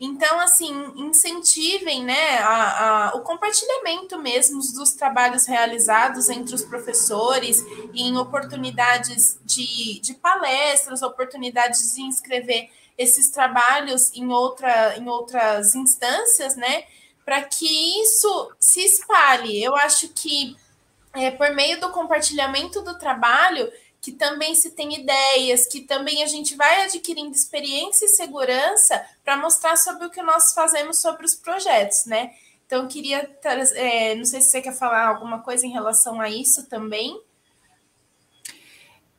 S1: Então, assim, incentivem né, a, a, o compartilhamento mesmo dos trabalhos realizados entre os professores, em oportunidades de, de palestras, oportunidades de inscrever esses trabalhos em, outra, em outras instâncias, né? Para que isso se espalhe. Eu acho que é, por meio do compartilhamento do trabalho, que também se tem ideias, que também a gente vai adquirindo experiência e segurança para mostrar sobre o que nós fazemos sobre os projetos, né? Então, queria, é, não sei se você quer falar alguma coisa em relação a isso também.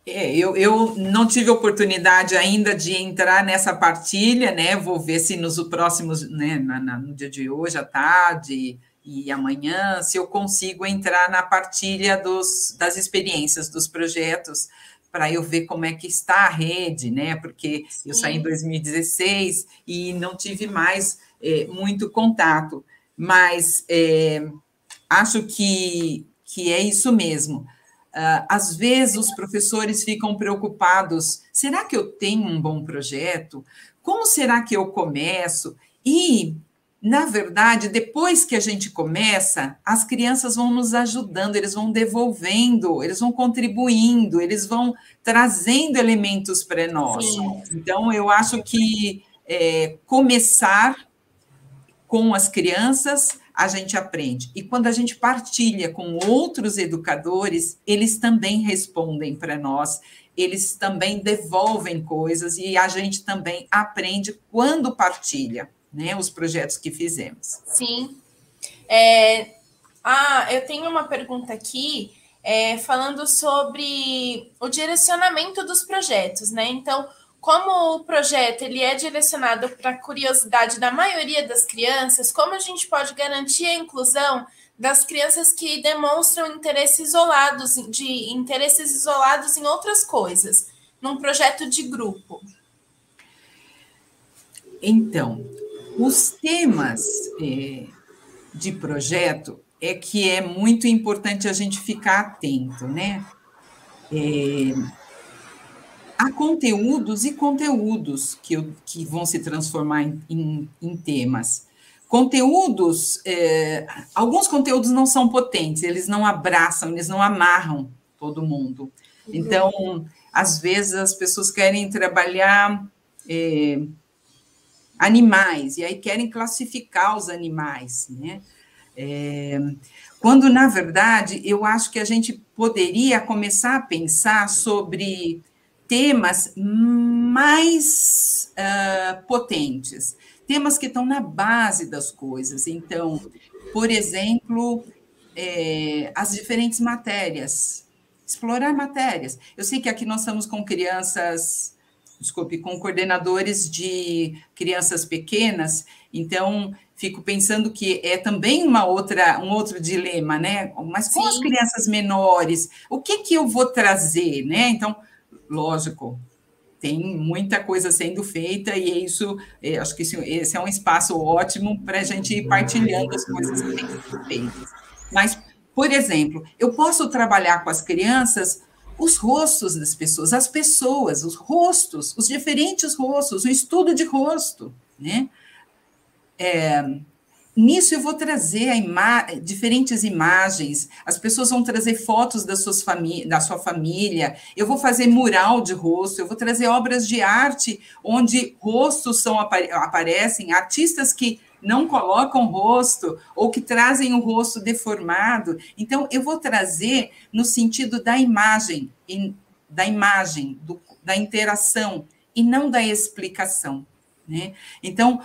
S2: É, eu, eu não tive oportunidade ainda de entrar nessa partilha, né? Vou ver se nos próximos, né, no dia de hoje, à tarde e amanhã, se eu consigo entrar na partilha dos, das experiências, dos projetos, para eu ver como é que está a rede, né? Porque Sim. eu saí em 2016 e não tive mais é, muito contato, mas é, acho que, que é isso mesmo Uh, às vezes os professores ficam preocupados: será que eu tenho um bom projeto? Como será que eu começo? E, na verdade, depois que a gente começa, as crianças vão nos ajudando, eles vão devolvendo, eles vão contribuindo, eles vão trazendo elementos para nós. Sim. Então, eu acho que é, começar com as crianças a gente aprende. E quando a gente partilha com outros educadores, eles também respondem para nós, eles também devolvem coisas e a gente também aprende quando partilha, né, os projetos que fizemos.
S1: Sim. É, ah, eu tenho uma pergunta aqui é, falando sobre o direcionamento dos projetos, né? Então, como o projeto ele é direcionado para a curiosidade da maioria das crianças, como a gente pode garantir a inclusão das crianças que demonstram interesses isolados, de interesses isolados em outras coisas, num projeto de grupo?
S2: Então, os temas é, de projeto é que é muito importante a gente ficar atento, né? É, há conteúdos e conteúdos que, que vão se transformar em, em, em temas. Conteúdos, é, alguns conteúdos não são potentes, eles não abraçam, eles não amarram todo mundo. Uhum. Então, às vezes as pessoas querem trabalhar é, animais, e aí querem classificar os animais, né? É, quando, na verdade, eu acho que a gente poderia começar a pensar sobre temas mais uh, potentes, temas que estão na base das coisas. Então, por exemplo, é, as diferentes matérias, explorar matérias. Eu sei que aqui nós estamos com crianças, desculpe, com coordenadores de crianças pequenas, então fico pensando que é também uma outra, um outro dilema, né? Mas com Sim. as crianças menores, o que que eu vou trazer, né? Então, lógico, tem muita coisa sendo feita e é isso, é, acho que esse é um espaço ótimo para a gente ir partilhando as coisas que têm sido feitas. Mas por exemplo, eu posso trabalhar com as crianças os rostos das pessoas, as pessoas, os rostos, os diferentes rostos, o estudo de rosto, né? É, nisso eu vou trazer ima diferentes imagens, as pessoas vão trazer fotos das suas da sua família, eu vou fazer mural de rosto, eu vou trazer obras de arte onde rostos são, aparecem, artistas que não colocam rosto ou que trazem o rosto deformado. Então, eu vou trazer no sentido da imagem, da imagem, do, da interação, e não da explicação. Né? Então,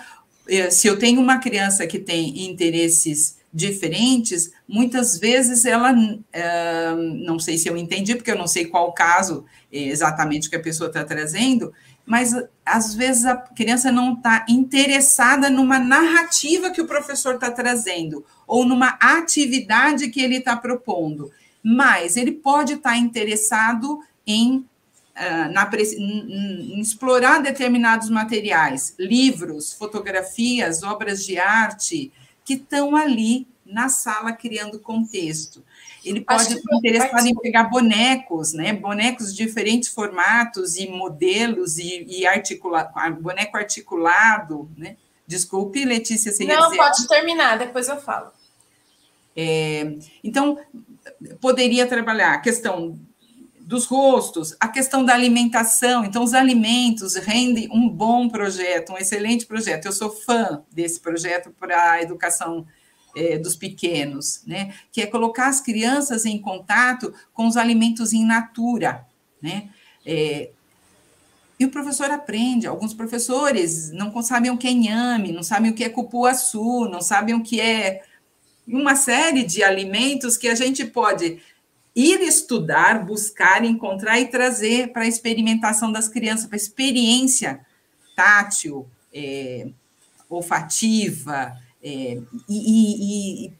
S2: eh, se eu tenho uma criança que tem interesses diferentes, muitas vezes ela, eh, não sei se eu entendi, porque eu não sei qual caso exatamente que a pessoa está trazendo, mas às vezes a criança não está interessada numa narrativa que o professor está trazendo, ou numa atividade que ele está propondo, mas ele pode estar tá interessado em, uh, na, em, em explorar determinados materiais, livros, fotografias, obras de arte, que estão ali na sala criando contexto. Ele pode estar interessado em pegar bonecos, né? Bonecos de diferentes formatos e modelos e, e articula, boneco articulado, né? Desculpe, Letícia,
S1: você Não, dizer... pode terminar, depois eu falo.
S2: É, então, poderia trabalhar a questão dos rostos, a questão da alimentação. Então, os alimentos rendem um bom projeto, um excelente projeto. Eu sou fã desse projeto para a educação é, dos pequenos, né? Que é colocar as crianças em contato com os alimentos em natura, né? É, e o professor aprende. Alguns professores não sabem o que é inhame, não sabem o que é cupuaçu, não sabem o que é uma série de alimentos que a gente pode ir estudar, buscar, encontrar e trazer para a experimentação das crianças, para a experiência tátil, é, olfativa, é, e, e, e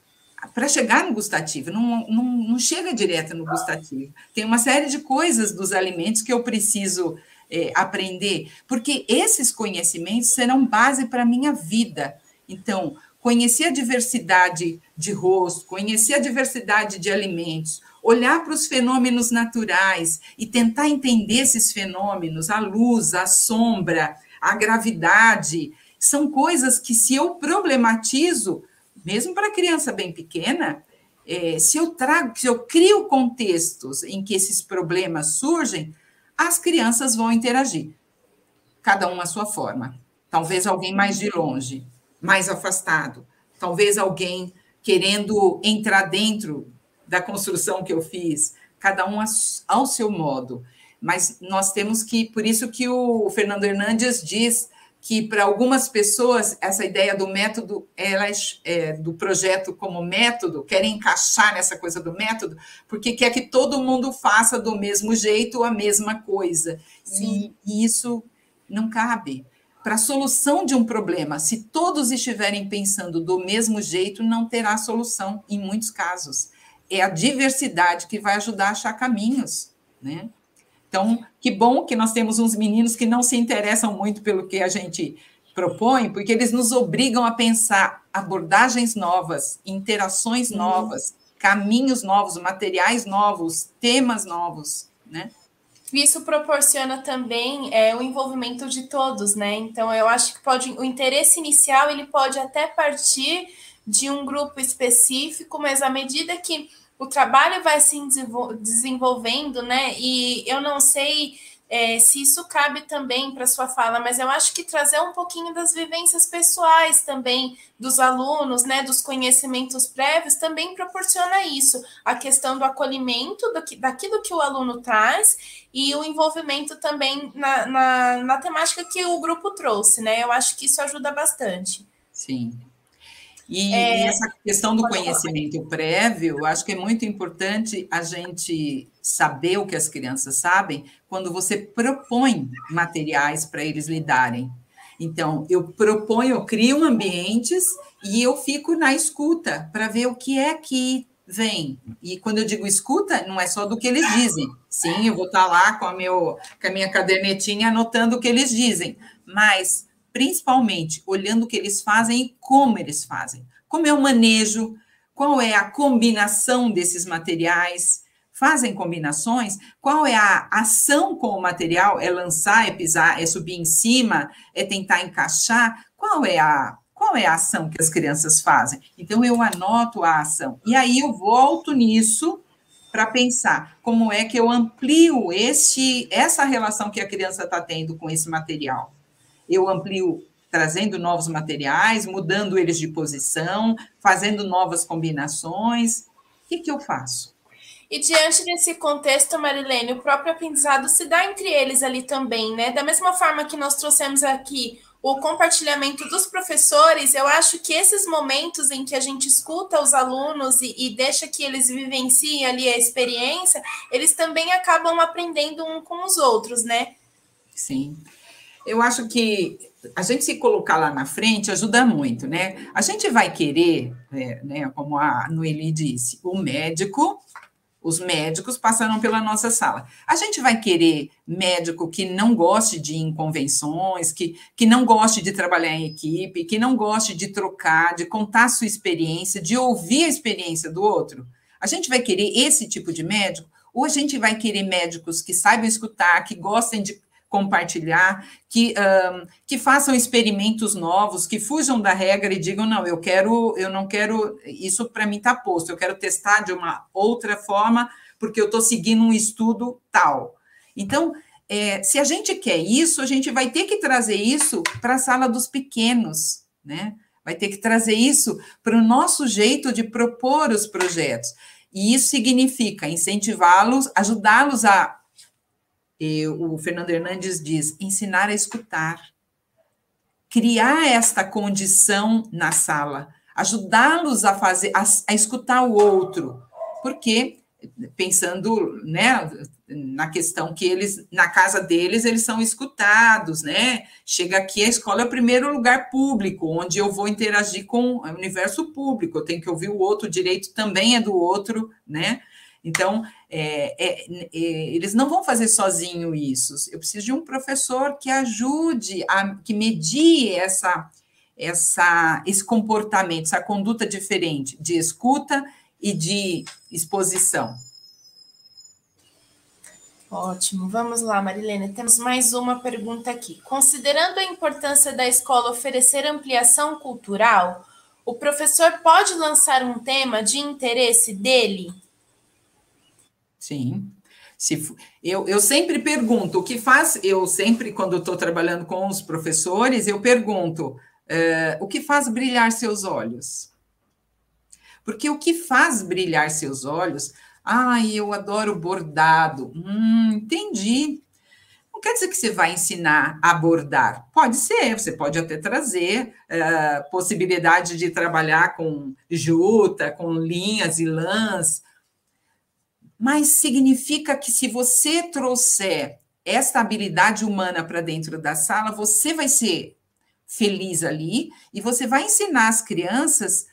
S2: para chegar no gustativo, não, não, não, chega direto no gustativo. Tem uma série de coisas dos alimentos que eu preciso é, aprender, porque esses conhecimentos serão base para a minha vida. Então, conhecer a diversidade de rosto, conhecer a diversidade de alimentos, olhar para os fenômenos naturais e tentar entender esses fenômenos, a luz, a sombra, a gravidade, são coisas que, se eu problematizo, mesmo para criança bem pequena, é, se eu trago, se eu crio contextos em que esses problemas surgem, as crianças vão interagir, cada uma à sua forma. Talvez alguém mais de longe, mais afastado, talvez alguém querendo entrar dentro da construção que eu fiz, cada um ao seu modo. Mas nós temos que, por isso que o Fernando Hernandes diz que para algumas pessoas essa ideia do método, elas é, do projeto como método, querem encaixar nessa coisa do método, porque quer que todo mundo faça do mesmo jeito a mesma coisa. E, e isso não cabe. Para a solução de um problema, se todos estiverem pensando do mesmo jeito, não terá solução em muitos casos. É a diversidade que vai ajudar a achar caminhos, né? Então, que bom que nós temos uns meninos que não se interessam muito pelo que a gente propõe, porque eles nos obrigam a pensar abordagens novas, interações uhum. novas, caminhos novos, materiais novos, temas novos, né?
S1: Isso proporciona também é, o envolvimento de todos, né? Então, eu acho que pode o interesse inicial ele pode até partir de um grupo específico, mas à medida que o trabalho vai se desenvolvendo, né? E eu não sei é, se isso cabe também para sua fala, mas eu acho que trazer um pouquinho das vivências pessoais também dos alunos, né? Dos conhecimentos prévios também proporciona isso, a questão do acolhimento do que, daquilo que o aluno traz e o envolvimento também na, na, na temática que o grupo trouxe, né? Eu acho que isso ajuda bastante.
S2: Sim. E, é, e essa questão do conhecimento falar. prévio, eu acho que é muito importante a gente saber o que as crianças sabem quando você propõe materiais para eles lidarem. Então, eu proponho, eu crio ambientes e eu fico na escuta para ver o que é que vem. E quando eu digo escuta, não é só do que eles dizem. Sim, eu vou estar tá lá com a, meu, com a minha cadernetinha anotando o que eles dizem, mas principalmente olhando o que eles fazem e como eles fazem. Como é o manejo, qual é a combinação desses materiais, fazem combinações, qual é a ação com o material, é lançar, é pisar, é subir em cima, é tentar encaixar, qual é a qual é a ação que as crianças fazem? Então, eu anoto a ação. E aí eu volto nisso para pensar como é que eu amplio esse, essa relação que a criança está tendo com esse material. Eu amplio trazendo novos materiais, mudando eles de posição, fazendo novas combinações. O que, que eu faço?
S1: E diante desse contexto, Marilene, o próprio aprendizado se dá entre eles ali também, né? Da mesma forma que nós trouxemos aqui o compartilhamento dos professores, eu acho que esses momentos em que a gente escuta os alunos e, e, deixa que eles vivenciem ali a experiência, eles também acabam aprendendo um com os outros, né?
S2: Sim. Eu acho que a gente se colocar lá na frente ajuda muito, né? A gente vai querer, é, né, como a Noeli disse, o médico os médicos passaram pela nossa sala. A gente vai querer médico que não goste de inconvenções, que, que não goste de trabalhar em equipe, que não goste de trocar, de contar sua experiência, de ouvir a experiência do outro? A gente vai querer esse tipo de médico? Ou a gente vai querer médicos que saibam escutar, que gostem de compartilhar, que, um, que façam experimentos novos, que fujam da regra e digam, não, eu quero, eu não quero, isso para mim está posto, eu quero testar de uma outra forma, porque eu estou seguindo um estudo tal. Então, é, se a gente quer isso, a gente vai ter que trazer isso para a sala dos pequenos, né? Vai ter que trazer isso para o nosso jeito de propor os projetos. E isso significa incentivá-los, ajudá-los a e o Fernando Hernandes diz: ensinar a escutar, criar esta condição na sala, ajudá-los a fazer, a, a, escutar o outro, porque pensando, né, na questão que eles, na casa deles, eles são escutados, né? Chega aqui, a escola é o primeiro lugar público, onde eu vou interagir com o universo público, eu tenho que ouvir o outro, o direito também é do outro, né? Então, é, é, é, eles não vão fazer sozinho isso. Eu preciso de um professor que ajude, a, que medie essa, essa, esse comportamento, essa conduta diferente de escuta e de exposição.
S1: Ótimo, vamos lá, Marilene. Temos mais uma pergunta aqui. Considerando a importância da escola oferecer ampliação cultural, o professor pode lançar um tema de interesse dele?
S2: Sim. Se, eu, eu sempre pergunto, o que faz, eu sempre, quando estou trabalhando com os professores, eu pergunto, uh, o que faz brilhar seus olhos? Porque o que faz brilhar seus olhos, ai, eu adoro bordado, hum, entendi. Não quer dizer que você vai ensinar a bordar. Pode ser, você pode até trazer uh, possibilidade de trabalhar com juta, com linhas e lãs, mas significa que se você trouxer esta habilidade humana para dentro da sala, você vai ser feliz ali e você vai ensinar as crianças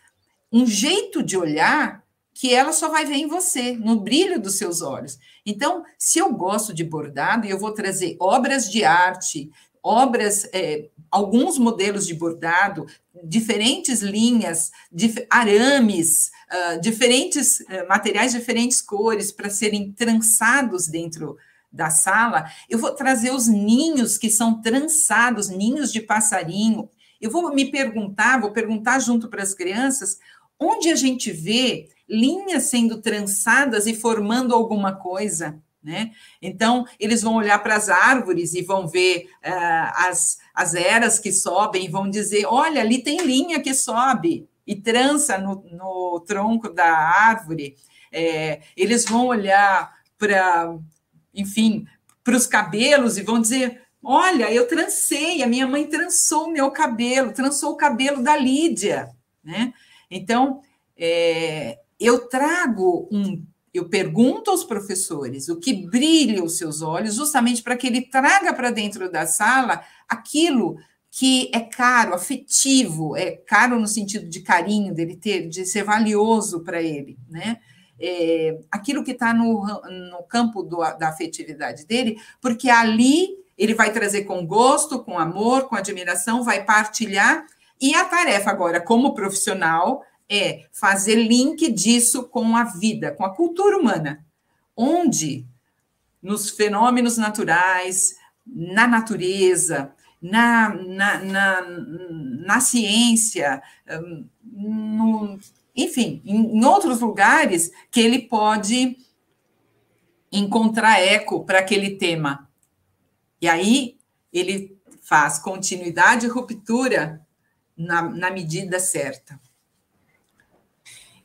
S2: um jeito de olhar que ela só vai ver em você, no brilho dos seus olhos. Então, se eu gosto de bordado, e eu vou trazer obras de arte, obras, é, alguns modelos de bordado, diferentes linhas, dif arames, uh, diferentes uh, materiais, diferentes cores para serem trançados dentro da sala. Eu vou trazer os ninhos que são trançados, ninhos de passarinho. Eu vou me perguntar, vou perguntar junto para as crianças, onde a gente vê linhas sendo trançadas e formando alguma coisa. Né? Então, eles vão olhar para as árvores e vão ver uh, as, as eras que sobem vão dizer: olha, ali tem linha que sobe e trança no, no tronco da árvore. É, eles vão olhar para, enfim, para os cabelos e vão dizer: olha, eu trancei, a minha mãe trançou o meu cabelo, trançou o cabelo da Lídia. né? Então, é, eu trago um eu pergunto aos professores o que brilha os seus olhos, justamente para que ele traga para dentro da sala aquilo que é caro, afetivo, é caro no sentido de carinho, dele ter, de ser valioso para ele, né? É, aquilo que está no, no campo do, da afetividade dele, porque ali ele vai trazer com gosto, com amor, com admiração, vai partilhar, e a tarefa agora, como profissional, é fazer link disso com a vida, com a cultura humana, onde nos fenômenos naturais, na natureza, na, na, na, na ciência, hum, no, enfim, em, outros lugares que ele pode encontrar eco para aquele tema. E aí ele faz continuidade e ruptura na, na medida certa.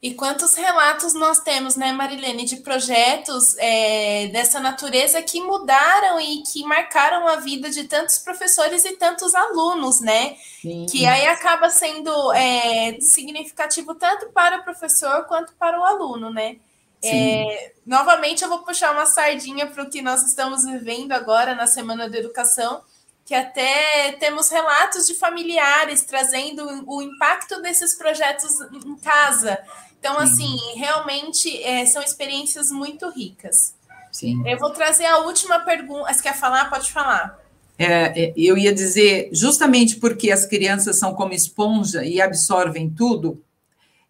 S1: E quantos relatos nós temos, né, Marilene, de projetos é, dessa natureza que mudaram e que marcaram a vida de tantos professores e tantos alunos, né? Sim. Que aí acaba sendo é, significativo tanto para o professor quanto para o aluno, né? É, novamente, eu vou puxar uma sardinha para o que nós estamos vivendo agora na Semana da Educação, que até temos relatos de familiares trazendo o impacto desses projetos em casa então, assim, realmente é, são experiências muito ricas. Sim. Eu vou trazer a última pergunta. Você quer falar? Pode falar.
S2: É, é, eu ia dizer, justamente porque as crianças são como esponja e absorvem tudo,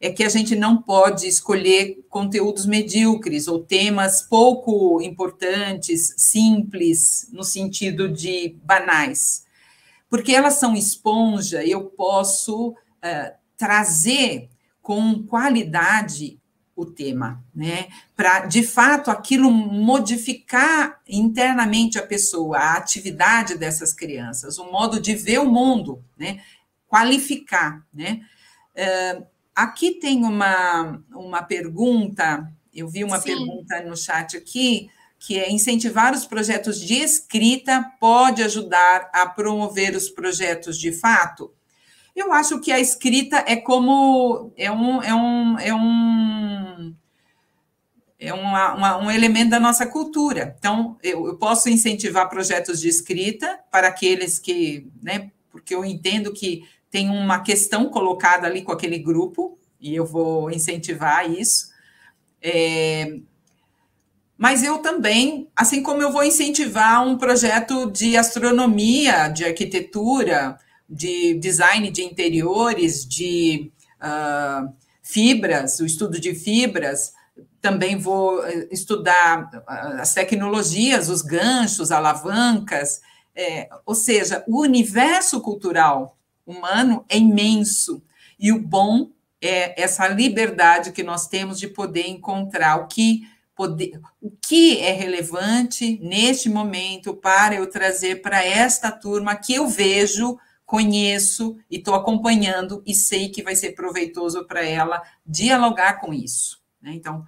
S2: é que a gente não pode escolher conteúdos medíocres ou temas pouco importantes, simples, no sentido de banais. Porque elas são esponja, eu posso uh, trazer com qualidade o tema, né? Para de fato aquilo modificar internamente a pessoa, a atividade dessas crianças, o modo de ver o mundo, né? Qualificar, né? Uh, aqui tem uma, uma pergunta, eu vi uma Sim. pergunta no chat aqui, que é incentivar os projetos de escrita pode ajudar a promover os projetos de fato? Eu acho que a escrita é como é um é um é um é uma, uma, um elemento da nossa cultura. Então, eu, eu, posso incentivar projetos de escrita para aqueles que, né, porque eu entendo que tem uma questão colocada ali com aquele grupo, e eu vou incentivar isso. É, mas eu também, assim como eu vou incentivar um projeto de astronomia, de arquitetura, de design de interiores, de uh, fibras, o estudo de fibras. Também vou eh, estudar ah, as tecnologias, os ganchos, alavancas. É, ou seja, o universo cultural humano é imenso. E o bom é essa liberdade que nós temos de poder encontrar o que poder, o que é relevante neste momento para eu trazer para esta turma que eu vejo conheço e estou acompanhando e sei que vai ser proveitoso para ela dialogar com isso. Né? Então,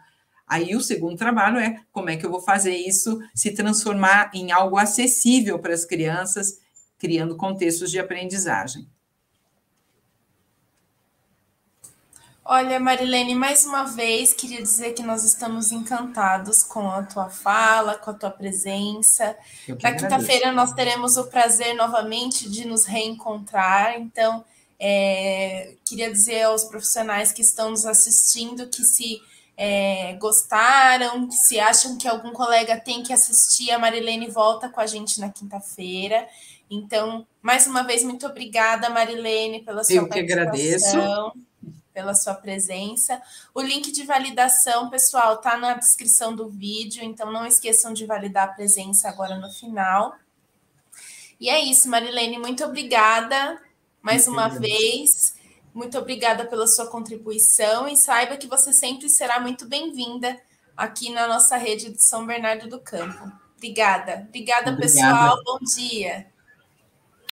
S2: aí o segundo trabalho é como é que eu vou fazer isso se transformar em algo acessível para as crianças, criando contextos de aprendizagem.
S1: Olha, Marilene, mais uma vez queria dizer que nós estamos encantados com a tua fala, com a tua presença. Na quinta-feira nós teremos o prazer novamente de nos reencontrar. Então, é, queria dizer aos profissionais que estão nos assistindo que se é, gostaram, que se acham que algum colega tem que assistir, a Marilene volta com a gente na quinta-feira. Então, mais uma vez, muito obrigada, Marilene, pela sua
S2: Eu participação. Eu que agradeço
S1: pela sua presença. O link de validação, pessoal, tá na descrição do vídeo, então não esqueçam de validar a presença agora no final. E é isso, Marilene, muito obrigada mais uma vez. Muito obrigada pela sua contribuição e saiba que você sempre será muito bem-vinda aqui na nossa rede de São Bernardo do Campo. Obrigada. Obrigada, Obrigada. pessoal. Bom dia.